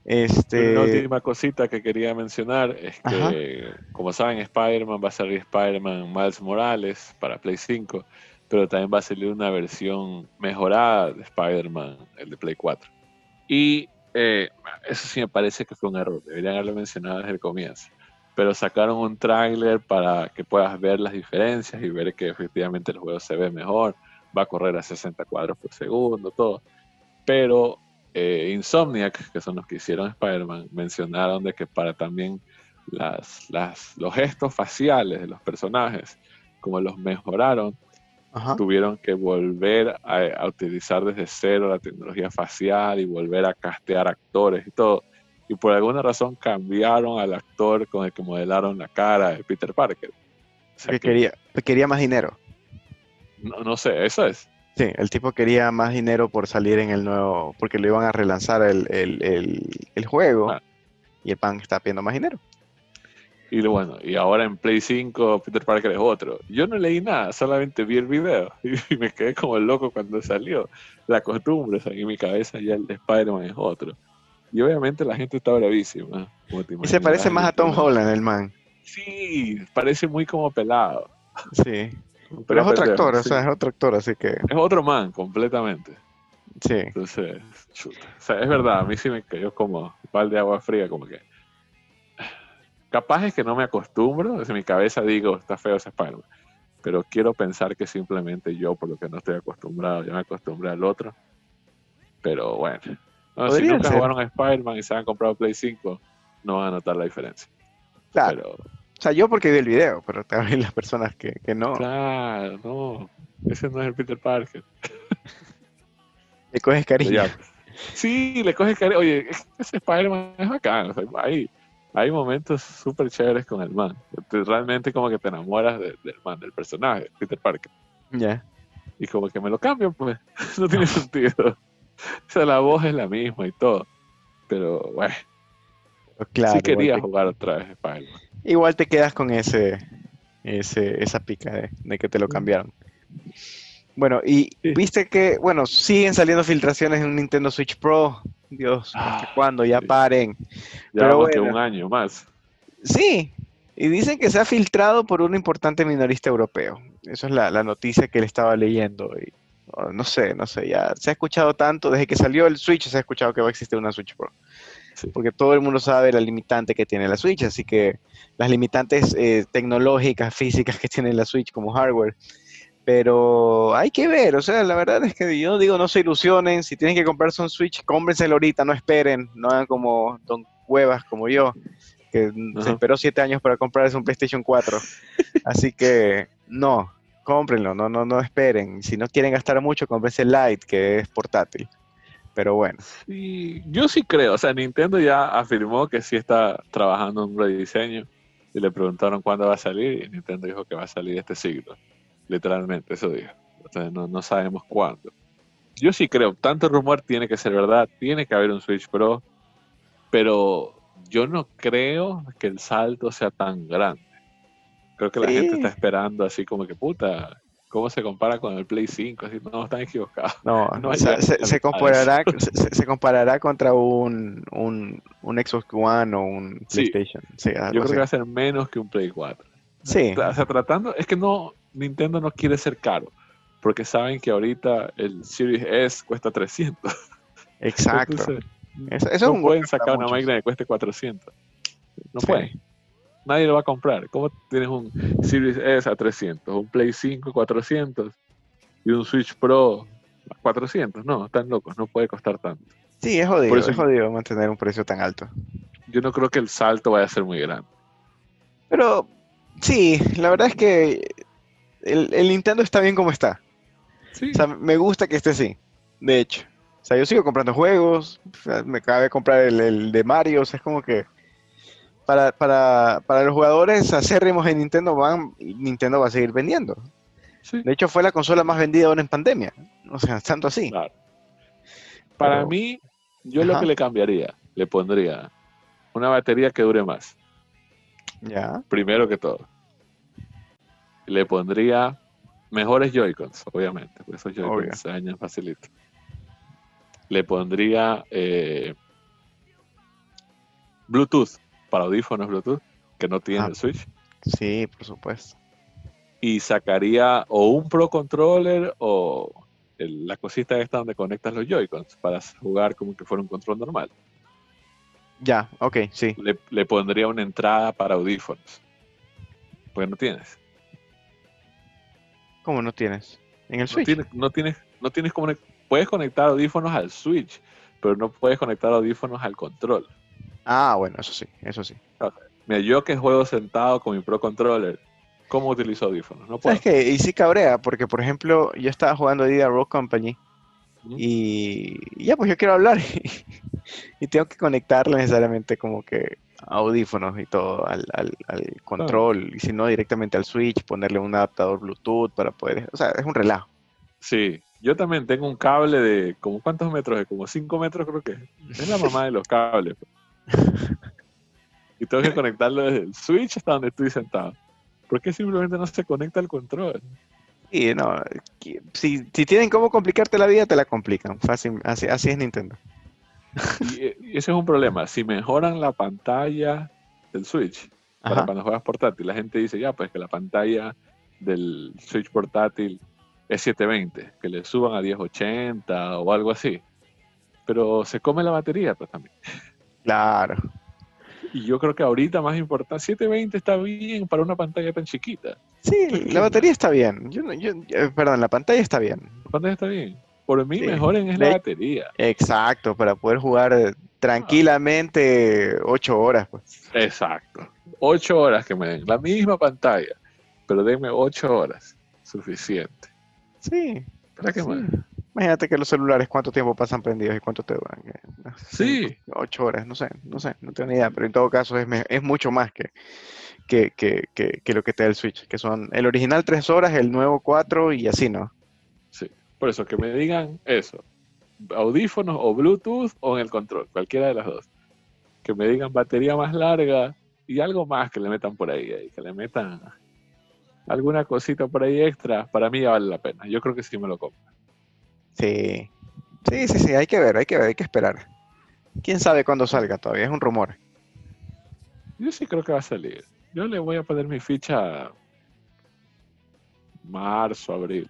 Este... Una última cosita que quería mencionar es que, como saben, Spider-Man va a salir Spider-Man Miles Morales para Play 5, pero también va a salir una versión mejorada de Spider-Man, el de Play 4. Y eh, eso sí me parece que fue un error, deberían haberlo mencionado desde el comienzo. Pero sacaron un tráiler para que puedas ver las diferencias y ver que efectivamente el juego se ve mejor, va a correr a 60 cuadros por segundo, todo. Pero eh, Insomniac, que son los que hicieron Spider-Man, mencionaron de que para también las, los gestos faciales de los personajes, como los mejoraron, tuvieron que volver a, utilizar desde cero la tecnología facial y volver a castear actores y todo. Y por alguna razón cambiaron al actor con el que modelaron la cara de Peter Parker. que, quería, quería más dinero. No, no sé, eso es. Sí, el tipo quería más dinero por salir en el nuevo, porque lo iban a relanzar el, juego ah. y el pan está pidiendo más dinero. Y bueno, y ahora en Play 5 Peter Parker es otro. Yo no leí nada, solamente vi el video y me quedé como loco cuando salió. La costumbre, o sea, en mi cabeza ya el Spider-Man es otro. Y obviamente la gente está bravísima. Y se parece más a Tom Holland, el man. Sí, parece muy como pelado. Sí. Pero es otro actor, o sea, es otro actor, así que. Es otro man, completamente. Sí. Entonces, chuta. O sea, es verdad, a mí sí me cayó como un de agua fría, como que. Capaz es que no me acostumbro, desde mi cabeza digo, está feo ese spider Pero quiero pensar que simplemente yo, por lo que no estoy acostumbrado, ya me acostumbré al otro. Pero bueno. si nunca jugaron a Spider-Man y se han comprado Play 5, no van a notar la diferencia. Claro. O sea, yo porque vi el video, pero también las personas que, que no. Claro, no. Ese no es el Peter Parker. Le coges cariño. Sí, le coges cariño. Oye, ese Spider-Man es bacán. O sea, hay, hay momentos súper chéveres con el man. Realmente como que te enamoras del man, del personaje, Peter Parker. Ya. Y como que me lo cambian, pues. no tiene sentido. O sea, la voz es la misma y todo. Pero, bueno. Claro, sí quería jugar otra vez Spider-Man igual te quedas con ese, ese esa pica de, que te lo cambiaron. Bueno, y viste que, bueno, siguen saliendo filtraciones en un Nintendo Switch Pro. Dios, ¿hasta ah, cuándo? Ya paren. Ya Pero que un año más. Sí, y dicen que se ha filtrado por un importante minorista europeo. Eso es la, la noticia que le estaba leyendo. Y, oh, no sé, no sé, ya se ha escuchado tanto, desde que salió el Switch se ha escuchado que va a existir una Switch Pro porque todo el mundo sabe la limitante que tiene la Switch, así que las limitantes eh, tecnológicas, físicas que tiene la Switch como hardware. Pero hay que ver, o sea, la verdad es que yo digo, no se ilusionen, si tienen que comprarse un Switch, cómprenselo ahorita, no esperen, no hagan como Don Cuevas, como yo, que se esperó siete años para comprarse un PlayStation 4. Así que no, cómprenlo, no, no, no esperen. Si no quieren gastar mucho, cómprense el Lite, que es portátil. Pero bueno. Y yo sí creo, o sea, Nintendo ya afirmó que sí está trabajando en un rediseño y le preguntaron cuándo va a salir y Nintendo dijo que va a salir este siglo. Literalmente, eso dijo. O no, no sabemos cuándo. Yo sí creo, tanto rumor tiene que ser verdad, tiene que haber un Switch Pro, pero yo no creo que el salto sea tan grande. Creo que la gente está esperando así como que puta, cómo se compara con el Play 5, así, no, están equivocados. No, no se, comparará, se, comparará contra un, un, un, Xbox One o un PlayStation. yo creo que va a ser menos que un Play 4. Sí. O sea, tratando, es que no, Nintendo no quiere ser caro, porque saben que ahorita el Series S cuesta 300. Exacto. eso, no pueden sacar una máquina que cueste 400. No pueden. Nadie lo va a comprar. ¿Cómo tienes un Series S a 300, un Play 5 a 400 y un Switch Pro a 400? No, están locos, no puede costar tanto. Sí, es jodido, es jodido mantener un precio tan alto. Yo no creo que el salto vaya a ser muy grande. Pero sí, la verdad es que el, Nintendo está bien como está. O sea, me gusta que esté así, de hecho. O sea, yo sigo comprando juegos, me cabe comprar el, de Mario, o sea, es como que para, para, para los jugadores acérrimos en Nintendo, van, Nintendo va a seguir vendiendo. De hecho, fue la consola más vendida ahora en pandemia. O sea, tanto así. Para mí, yo lo que le cambiaría, le pondría una batería que dure más. Ya. Primero que todo. Le pondría mejores Joy-Cons, obviamente, porque esos Joy-Cons se dañan facilito. Le pondría eh, Bluetooth para audífonos Bluetooth que no tiene ah. el Switch. Sí, por supuesto. Y sacaría o un Pro Controller o la cosita esta donde conectas los Joy-Cons para jugar como que fuera un control normal. Ya, ok, sí. Le, pondría una entrada para audífonos. Porque no tienes. ¿Cómo no tienes? En el Switch. No tienes, no tienes, como puedes conectar audífonos al Switch, pero no puedes conectar audífonos al control. Ah, bueno, eso sí, eso sí. Mira, yo que juego sentado con mi Pro Controller, ¿cómo utilizo audífonos? No puedo. ¿Sabes Y sí cabrea, porque por ejemplo, yo estaba jugando ahí a Rock Company y ya, pues yo quiero hablar y, tengo que conectarle necesariamente como que audífonos y todo al, control y si no directamente al switch, ponerle un adaptador Bluetooth para poder, o sea, es un relajo. Sí, yo también tengo un cable de como cuántos metros, de como 5 metros creo que es la mamá de los cables. y tengo que conectarlo desde el switch hasta donde estoy sentado. ¿Por qué simplemente no se conecta al control? Y no, si, tienen cómo complicarte la vida, te la complican. Fácil, así, es Nintendo. Y, ese es un problema. Si mejoran la pantalla del Switch para cuando juegas portátil, la gente dice, ya, pues que la pantalla del Switch portátil es 720, que le suban a 1080 o algo así. Pero se come la batería pues también. Claro. Y yo creo que ahorita más importante, 720 está bien para una pantalla tan chiquita. Sí, la batería está bien. Yo, eh, perdón, la pantalla está bien. La pantalla está bien. Por mí, mejoren es la batería. Exacto, para poder jugar tranquilamente 8 horas. Pues. Exacto. 8 horas que me den. La misma pantalla, pero denme 8 horas. Suficiente. Sí. ¿Para qué más? Imagínate que los celulares cuánto tiempo pasan prendidos y cuánto te duran. Sí. Ocho horas, no sé, no sé, no tengo ni idea, pero en todo caso es, es mucho más que, que, que, que, lo que te da el Switch, que son el original tres horas, el nuevo cuatro y así, ¿no? Sí, por eso que me digan eso, audífonos o Bluetooth o en el control, cualquiera de las dos. Que me digan batería más larga y algo más que le metan por ahí, que le metan alguna cosita por ahí extra, para mí ya vale la pena. Yo creo que sí me lo compro. Sí, sí, sí, sí, hay que ver, hay que ver, hay que esperar. ¿Quién sabe cuándo salga todavía? Es un rumor. Yo sí creo que va a salir. Yo le voy a poner mi ficha marzo, abril.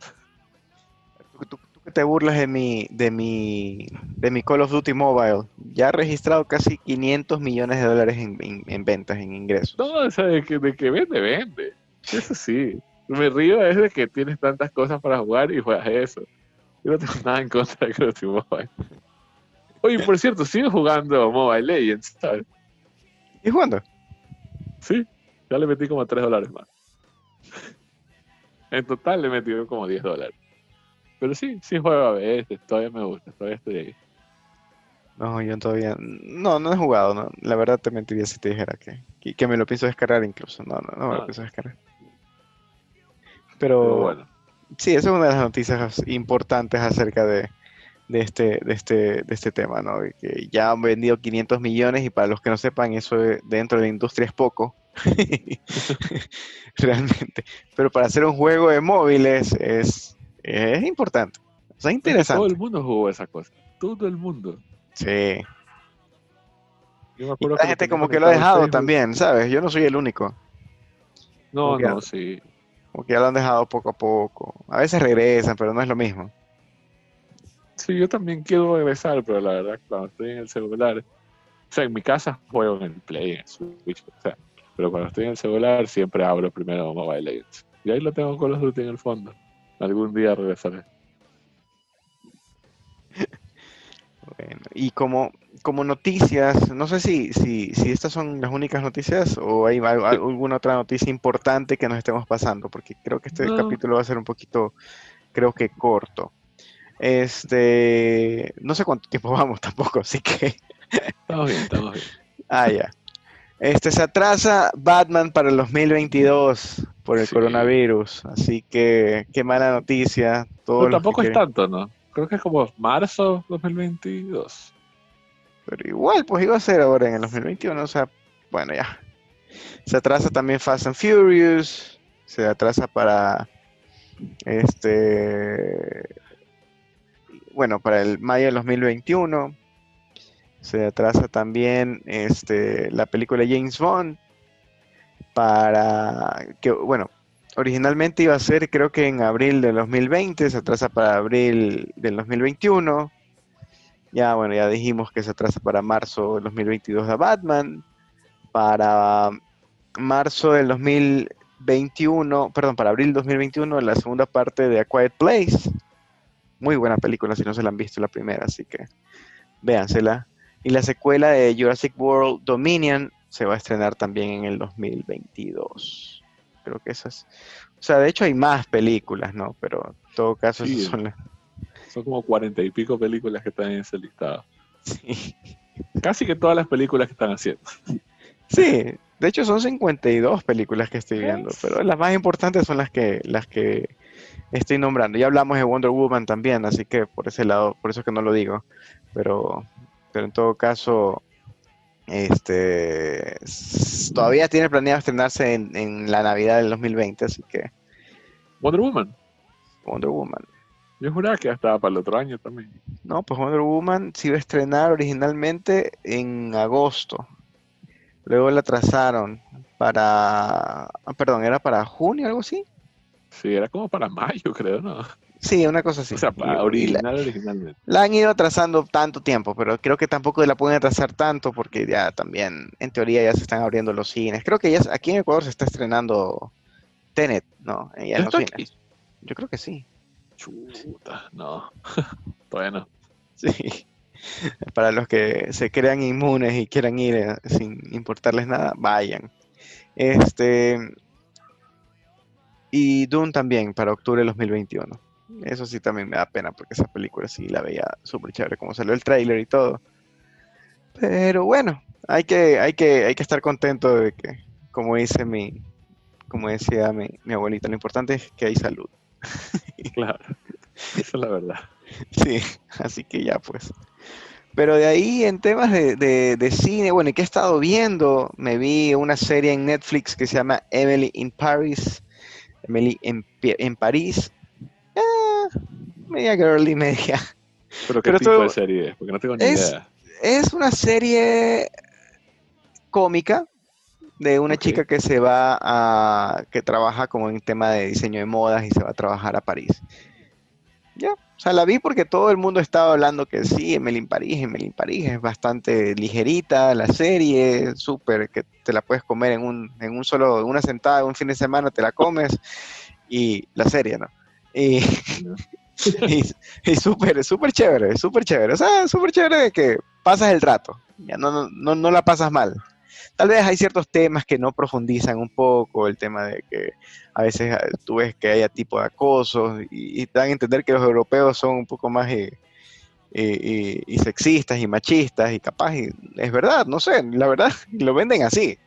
Tú, que te burlas de mi, de mi, de mi Call of Duty Mobile, ya ha registrado casi 500 millones de dólares en, ventas, en ingresos. No, o sea, de que, de que vende, vende. Eso sí. Me río es de que tienes tantas cosas para jugar y juegas eso. Yo no tengo nada en contra de Duty Mobile. Oye, por cierto, sigo jugando Mobile Legends, ¿sabes? ¿Y jugando? Sí, ya le metí como 3 dólares más. En total le metí como 10 dólares. Pero sí, sí juego a veces, todavía me gusta, todavía estoy ahí. No, yo todavía. No, no he jugado, no. La verdad te mentiría si te dijera que, que, me lo pienso descargar incluso. No, no, no me lo ah. pienso descargar. Pero, bueno. Sí, esa es una de las noticias importantes acerca de, este, de, este, de este tema, ¿no? Que ya han vendido 500 millones y para los que no sepan, eso dentro de la industria es poco. Realmente. Pero para hacer un juego de móviles es, es importante. O sea, interesante. Todo el mundo jugó esa cosa. Todo el mundo. Sí. y la gente como que lo ha dejado también, ¿sabes? Yo no soy el único. No, no, sí. Como que ya lo han dejado poco a poco. A veces regresan, pero no es lo mismo. Sí, yo también quiero regresar, pero la verdad, cuando estoy en el celular, o sea, en mi casa juego en el Play, en Switch, o sea, Pero cuando estoy en el celular siempre abro primero Mobile Legends. Y ahí lo tengo con los Duty en el fondo. Algún día regresaré. Bueno, y como, como noticias, no sé si, si, si estas son las únicas noticias o hay, alguna otra noticia importante que nos estemos pasando, porque creo que este capítulo va a ser un poquito, creo que corto. Este, no sé cuánto tiempo vamos tampoco, así que... Estamos bien, estamos bien. Ah, ya. Este, se atrasa Batman para el 2022 por el coronavirus, así que qué mala noticia. Todo tampoco es tanto, ¿no? Creo que es como marzo 2022. Pero igual, pues iba a ser ahora en el 2021, o sea, bueno, ya. Se atrasa también Fast and Furious, se atrasa para este bueno, para el mayo del 2021. Se atrasa también este, la película James Bond para que, bueno, originalmente iba a ser creo que en abril del 2020, se atrasa para abril del 2021. Ya, bueno, ya dijimos que se atrasa para marzo del 2022 a Batman. Para marzo del 2021, perdón, para abril del 2021 la segunda parte de A Quiet Place. Muy buena película si no se la han visto la primera, así que véansela. Y la secuela de Jurassic World Dominion se va a estrenar también en el 2022. Creo que esas. O sea, de hecho hay más películas, ¿no? Pero en todo caso, son las. Son como cuarenta y pico películas que están en ese listado. Sí. Casi que todas las películas que están haciendo. Sí, de hecho son 52 películas que estoy viendo, pero las más importantes son las que, las que estoy nombrando. Ya hablamos de Wonder Woman también, así que por ese lado, por eso es que no lo digo. Pero, pero en todo caso, este todavía tiene planeado estrenarse en, la Navidad del 2020, así que. Wonder Woman. Wonder Woman. Yo juraba que ya estaba para el otro año también. No, pues Wonder Woman se iba a estrenar originalmente en agosto. Luego la trazaron para. Ah, perdón, ¿era para junio o algo así? Sí, era como para mayo, creo, ¿no? Sí, una cosa así. O sea, para original, originalmente. La han ido atrasando tanto tiempo, pero creo que tampoco la pueden atrasar tanto porque ya también, en teoría, ya se están abriendo los cines. Creo que ya aquí en Ecuador se está estrenando Tenet, ¿no? Ya en los cines. Yo creo que sí. Chuta, no. Todavía no. Sí. Para los que se crean inmunes y quieran ir eh, sin importarles nada, vayan. Este, y Dune también para octubre de 2021. Eso sí también me da pena porque esa película sí la veía súper chévere, como salió el tráiler y todo. Pero bueno, hay que, hay, que, hay que estar contento de que, como dice mi, como decía mi, mi abuelita, lo importante es que hay salud. claro, esa es la verdad. Sí, así que ya pues. Pero de ahí en temas de, de, cine, bueno, ¿y qué he estado viendo? Me vi una serie en Netflix que se llama Emily in Paris. Emily en, París. Ah, media girly, media. ¿Pero qué tipo de serie es? Porque no tengo ni idea. Es una serie cómica de una chica que se va a. que trabaja como en tema de diseño de modas y se va a trabajar a París. Ya, o sea, la vi porque todo el mundo estaba hablando que sí, Emily en París, Emily en París, es bastante ligerita la serie, súper, que te la puedes comer en un, en un solo, en una sentada, un fin de semana te la comes, y la serie, ¿no? Y, y, súper, súper chévere, súper chévere, o sea, súper chévere de que pasas el rato, ya no, no, no la pasas mal. Tal vez hay ciertos temas que no profundizan un poco, el tema de que a veces ah, tú ves que haya tipo de acoso y, te dan a entender que los europeos son un poco más eh, eh, y, sexistas y machistas y capaz, es verdad, no sé, la verdad, lo venden así,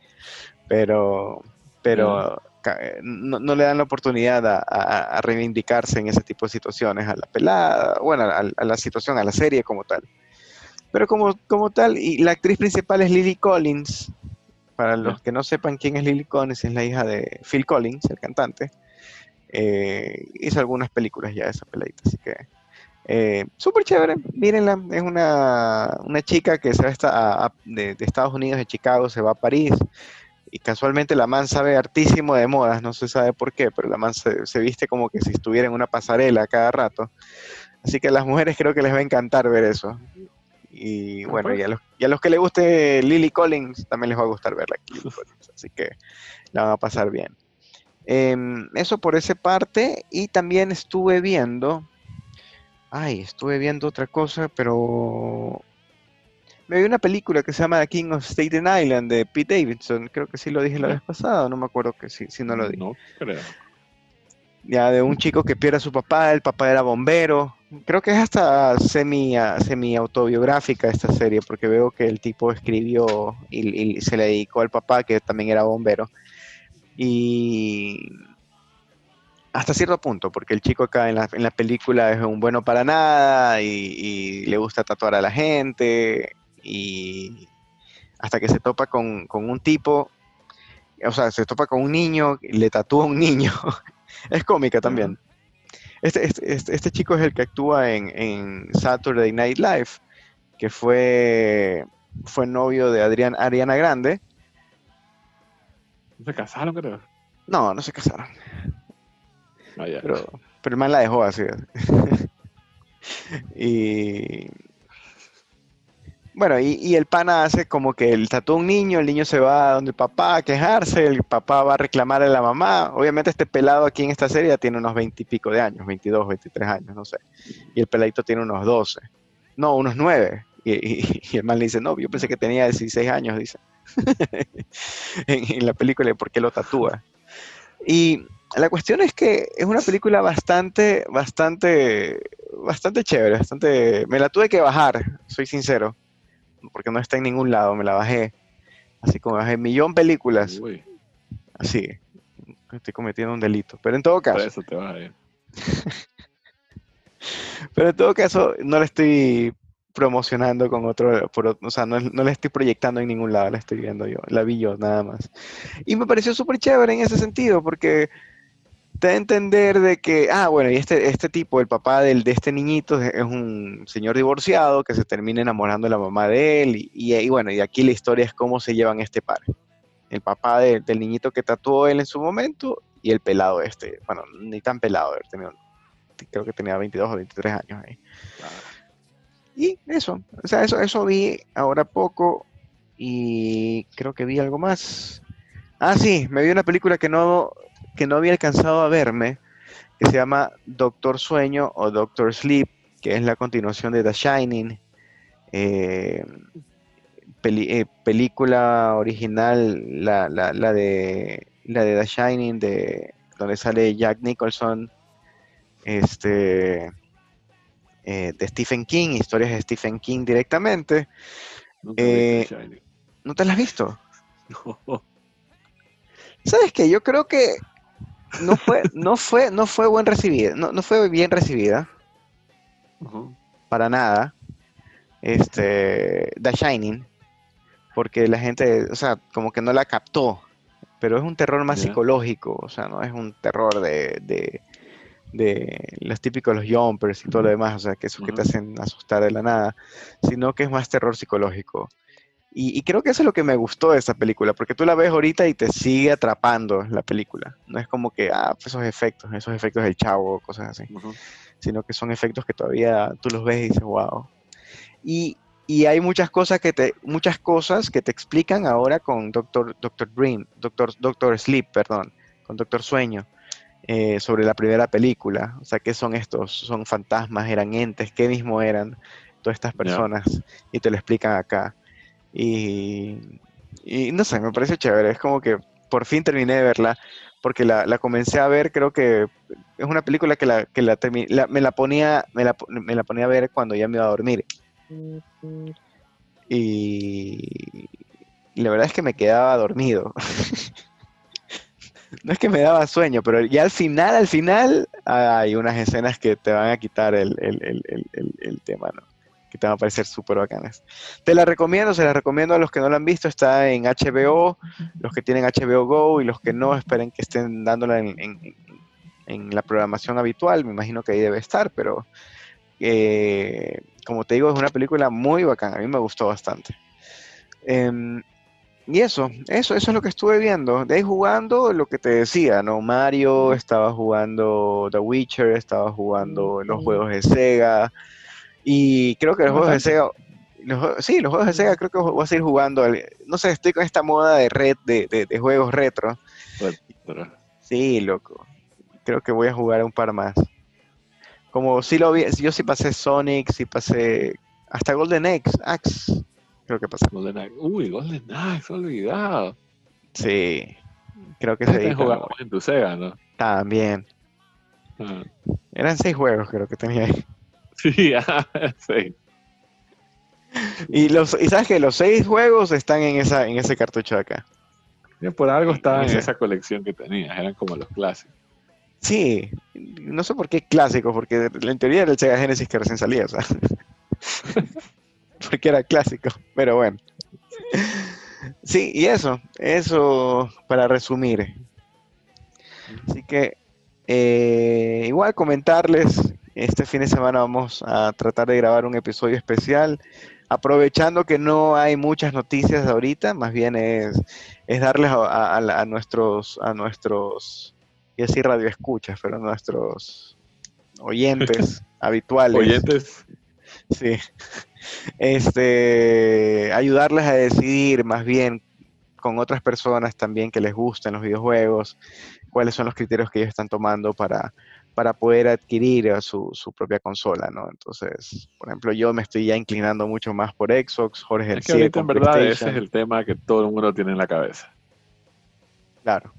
pero, pero eh, no, le dan la oportunidad a, reivindicarse en ese tipo de situaciones, a la pelada, bueno, a, la situación, a la serie como tal. Pero como, como tal, y la actriz principal es Lily Collins, para los que no sepan quién es Lily Collins, es la hija de Phil Collins, el cantante. Eh, hizo algunas películas ya de esa peladita, así que eh, súper chévere, mírenla, es una, chica que se va de, Estados Unidos, de Chicago, se va a París, y casualmente la man sabe hartísimo de modas, no se sabe por qué, pero la man se, se, viste como que si estuviera en una pasarela cada rato. Así que a las mujeres creo que les va a encantar ver eso. Y bueno, y a, los, y a los que les guste Lily Collins, también les va a gustar verla. así que la van a pasar bien. Em, eso por esa parte. Y también estuve viendo. Ay, estuve viendo otra cosa, pero. Me vi una película que se llama The King of Staten Island de Pete Davidson. Creo que sí lo dije la vez pasada, no me acuerdo que si, si no lo dije. No creo. Ya, de un chico que pierde a su papá, el papá era bombero. Creo que es hasta semi, semi autobiográfica esta serie, porque veo que el tipo escribió y, y se le dedicó al papá, que también era bombero. Y hasta cierto punto, porque el chico acá en la, en la película es un bueno para nada y, le gusta tatuar a la gente y hasta que se topa con, un tipo, o sea, se topa con un niño, y le tatúa a un niño. es cómica también. Este, este, este, este, chico es el que actúa en, en, Saturday Night Live, que fue, fue novio de Adrián, Ariana Grande ¿No se casaron, creo? No, no se casaron. Ah, pero, pero el man la dejó así. y. Bueno, y, el pana hace como que el tatúa un niño, el niño se va donde el papá a quejarse, el papá va a reclamar a la mamá. Obviamente este pelado aquí en esta serie tiene unos 20 y pico de años, 22, 23 años, no sé. Y el peladito tiene unos 12. No, unos 9. Y, el man le dice, no, yo pensé que tenía 16 años, dice. en, la película por qué lo tatúa. Y la cuestión es que es una película bastante, bastante, bastante chévere, bastante... Me la tuve que bajar, soy sincero, porque no está en ningún lado, me la bajé. Así como bajé millón películas. Así, estoy cometiendo un delito. Pero en todo caso... eso te Pero en todo caso, no le estoy promocionando con otro, o sea, no, no, la estoy proyectando en ningún lado, la estoy viendo yo, la vi yo nada más. Y me pareció súper chévere en ese sentido, porque te da a entender de que, ah, bueno, y este, este tipo, el papá del, de este niñito, es un señor divorciado que se termina enamorando de la mamá de él, y, y, bueno, y aquí la historia es cómo se llevan este par. El papá del niñito que tatuó él en su momento y el pelado este, bueno, ni tan pelado, creo que tenía 22 o 23 años ahí. Y eso, o sea, eso, eso vi ahora poco y creo que vi algo más. Ah, sí, me vi una película que no, que no había alcanzado a verme, que se llama Doctor Sueño o Doctor Sleep, que es la continuación de The Shining. Eh, eh, película original, la, la, la, de, la de The Shining, de, donde sale Jack Nicholson, este, eh, de Stephen King, historias de Stephen King directamente. Eh, ¿No te las has visto? ¿Sabes qué? Yo creo que no fue, no fue, no fue buen recibida, no, fue bien recibida. Para nada. Este, The Shining. Porque la gente, o sea, como que no la captó. Pero es un terror más psicológico, o sea, no es un terror de de los típicos los jumpers y todo lo demás, o sea, que eso que te hacen asustar de la nada, sino que es más terror psicológico. Y, creo que eso es lo que me gustó de esa película, porque tú la ves ahorita y te sigue atrapando la película. No es como que, ah, pues esos efectos, esos efectos del chavo, cosas así, sino que son efectos que todavía tú los ves y dices, wow. Y, y hay muchas cosas que te, muchas cosas que te explican ahora con Doctor, Doctor Dream, Doctor, Doctor Sleep, perdón, con Doctor Sueño eh, sobre la primera película. O sea, ¿qué son estos? ¿Son fantasmas? ¿Eran entes? ¿Qué mismo eran todas estas personas? Y te lo explican acá. Y, no sé, me parece chévere. Es como que por fin terminé de verla porque la, comencé a ver, creo que es una película que, la, que la, me, la ponía, me, la, me la ponía a ver cuando ya me iba a dormir. Y, la verdad es que me quedaba dormido. no es que me daba sueño, pero ya al final, al final, hay unas escenas que te van a quitar el, tema, ¿no? Que te van a parecer súper bacanas. Te la recomiendo, se la recomiendo a los que no la han visto, está en HBO, los que tienen HBO Go y los que no, esperen que estén dándola en, la programación habitual, me imagino que ahí debe estar, pero eh, como te digo, es una película muy bacana, a mí me gustó bastante. Em, y eso, eso, eso es lo que estuve viendo. De ahí jugando lo que te decía, ¿no? Mario, estaba jugando The Witcher, estaba jugando los juegos de Sega. Y creo que los juegos de Sega, sí, los juegos de Sega creo que voy a seguir jugando. No sé, estoy con esta moda de red de, de, juegos retro. Sí, loco. Creo que voy a jugar un par más. Como si lo vi, yo sí pasé Sonic, sí pasé hasta Golden Axe, Axe creo que pasé. Golden Axe. Uy, Golden Axe, olvidado. Sí, creo que se jugamos en tu Sega, ¿no? También. Ah. Eran seis juegos, creo que tenía ahí. Sí, seis. Y, los, y sabes que los seis juegos están en esa en ese cartucho de acá. por algo estaban en esa colección que tenías, eran como los clásicos. Sí, no sé por qué clásicos, porque en teoría era el Sega Genesis que recién salía, o sea. porque era clásico, pero bueno. Sí, y eso, eso para resumir. Así que eh, igual comentarles, este fin de semana vamos a tratar de grabar un episodio especial, aprovechando que no hay muchas noticias ahorita, más bien es, es darles a, nuestros, a nuestros, y decir radio escuchas, pero a nuestros oyentes habituales. Oyentes. Sí. Este, ayudarles a decidir más bien con otras personas también que les gusten los videojuegos, cuáles son los criterios que ellos están tomando para, para poder adquirir su, su, propia consola, ¿no? Entonces, por ejemplo, yo me estoy ya inclinando mucho más por Xbox, Jorge es que ahorita en verdad ese es el tema que todo el mundo tiene en la cabeza. Claro.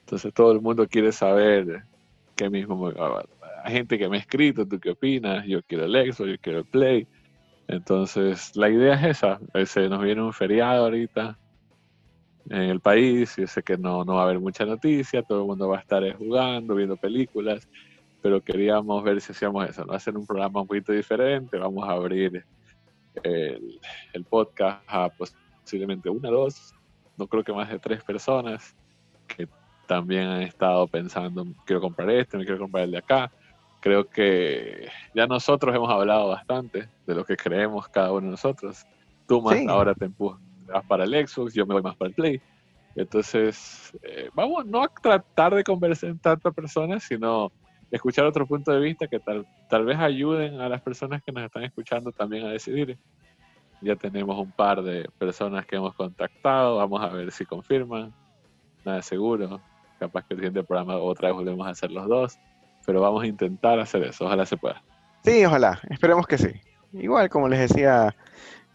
Entonces todo el mundo quiere saber qué mismo... Hay gente que me ha escrito, ¿tú qué opinas? Yo quiero el Xbox, yo quiero el Play. Entonces, la idea es esa. Se nos viene un feriado ahorita en el país. Yo sé que no, no va a haber mucha noticia, todo el mundo va a estar jugando, viendo películas, pero queríamos ver si hacíamos eso, ¿no? Hacer un programa un poquito diferente. Vamos a abrir el, el podcast a posiblemente una, dos, no creo que más de tres personas que también han estado pensando, quiero comprar este, me quiero comprar el de acá creo que ya nosotros hemos hablado bastante de lo que creemos cada uno de nosotros. Tú más ahora te empujas para el Xbox, yo me voy más para el Play. Entonces, eh, vamos no a tratar de conversar en tantas personas, sino escuchar otro punto de vista que tal, tal vez ayuden a las personas que nos están escuchando también a decidir. Ya tenemos un par de personas que hemos contactado, vamos a ver si confirman. Nada seguro. Capaz que el siguiente programa otra vez volvemos a hacer los dos pero vamos a intentar hacer eso, ojalá se pueda. Sí, ojalá, esperemos que sí. Igual, como les decía,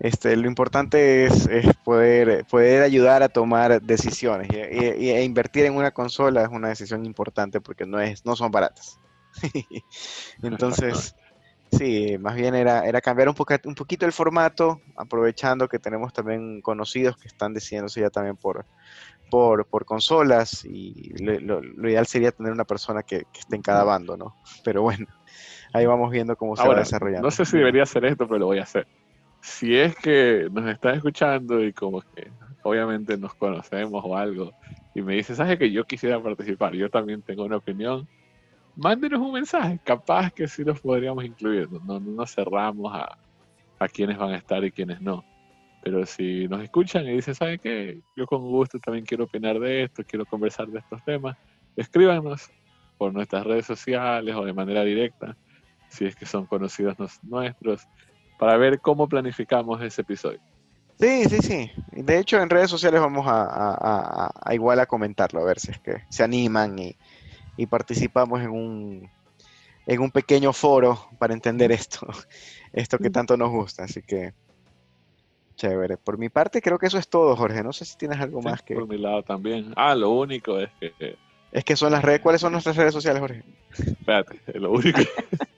este, lo importante es, poder, poder ayudar a tomar decisiones y, e invertir en una consola es una decisión importante porque no, es, no son baratas. Entonces, sí, más bien era, era cambiar un, un poquito el formato, aprovechando que tenemos también conocidos que están decidiéndose ya también por, por, por consolas y lo, ideal sería tener una persona que, esté en cada bando, ¿no? Pero bueno, ahí vamos viendo cómo se va desarrollando. No sé si debería hacer esto, pero lo voy a hacer. Si es que nos estás escuchando y como que obviamente nos conocemos o algo y me dices, ¿sabes que yo quisiera participar? Yo también tengo una opinión. Mándenos un mensaje, capaz que sí los podríamos incluir. No, no cerramos a, a quienes van a estar y quienes no. Pero si nos escuchan y dicen, ¿saben qué? Yo con gusto también quiero opinar de esto, quiero conversar de estos temas, escríbanos por nuestras redes sociales o de manera directa, si es que son conocidos nuestros, para ver cómo planificamos ese episodio. Sí, sí, sí. De hecho, en redes sociales vamos a, igual a comentarlo, a ver si es que se animan y, y participamos en un, en un pequeño foro para entender esto, esto que tanto nos gusta. Así que Chévere. Por mi parte, creo que eso es todo, Jorge. No sé si tienes algo más que. Por mi lado también. Ah, lo único es que. Es que son las redes. ¿Cuáles son nuestras redes sociales, Jorge? Espérate, lo único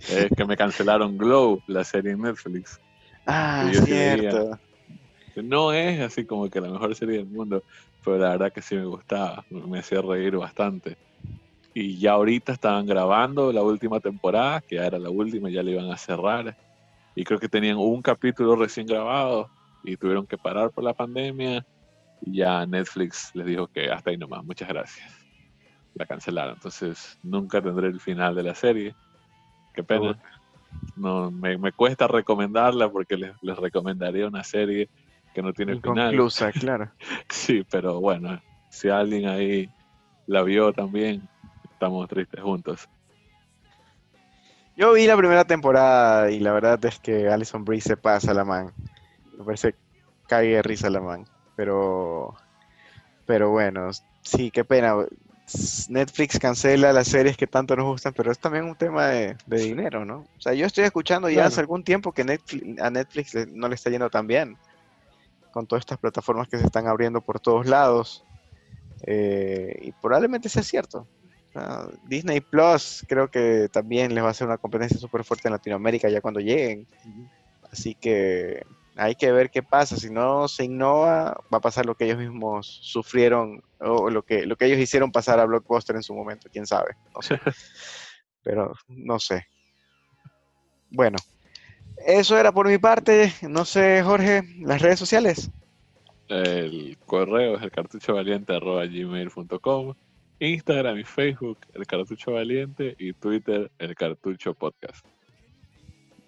es que me cancelaron Glow, la serie en Netflix. Ah, cierto. no es así como que la mejor serie del mundo, pero la verdad que sí me gustaba. Me hacía reír bastante. Y ya ahorita estaban grabando la última temporada, que ya era la última, ya le iban a cerrar y creo que tenían un capítulo recién grabado y tuvieron que parar por la pandemia y ya Netflix les dijo que hasta ahí nomás, muchas gracias. La cancelaron, entonces nunca tendré el final de la serie. Qué pena. No, me, me cuesta recomendarla porque les, les, recomendaría una serie que no tiene final. Conclusa, claro. sí, pero bueno, si alguien ahí la vio también, estamos tristes juntos. Yo vi la primera temporada y la verdad es que Alison Brie se pasa la man. Me parece cague de risa la man. Pero, pero bueno, sí, qué pena. Netflix cancela las series que tanto nos gustan, pero es también un tema de, dinero, ¿no? O sea, yo estoy escuchando ya hace algún tiempo que Netflix, a Netflix no le está yendo tan bien con todas estas plataformas que se están abriendo por todos lados. Eh, y probablemente sea cierto. Disney Plus creo que también les va a hacer una competencia súper fuerte en Latinoamérica ya cuando lleguen. Así que hay que ver qué pasa. Si no se innova, va a pasar lo que ellos mismos sufrieron o lo que, lo que ellos hicieron pasar a Blockbuster en su momento, quién sabe. Pero no sé. Bueno, eso era por mi parte. No sé, Jorge, las redes sociales. El correo es el cartucho valiente Instagram y Facebook el cartucho valiente y Twitter el cartucho podcast.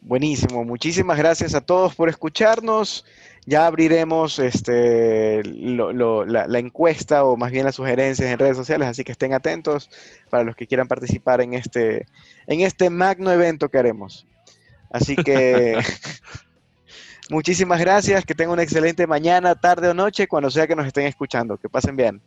Buenísimo, muchísimas gracias a todos por escucharnos. Ya abriremos este, la, encuesta o más bien las sugerencias en redes sociales, así que estén atentos para los que quieran participar en este, en este magno evento que haremos. Así que muchísimas gracias, que tengan una excelente mañana, tarde o noche, cuando sea que nos estén escuchando. Que pasen bien.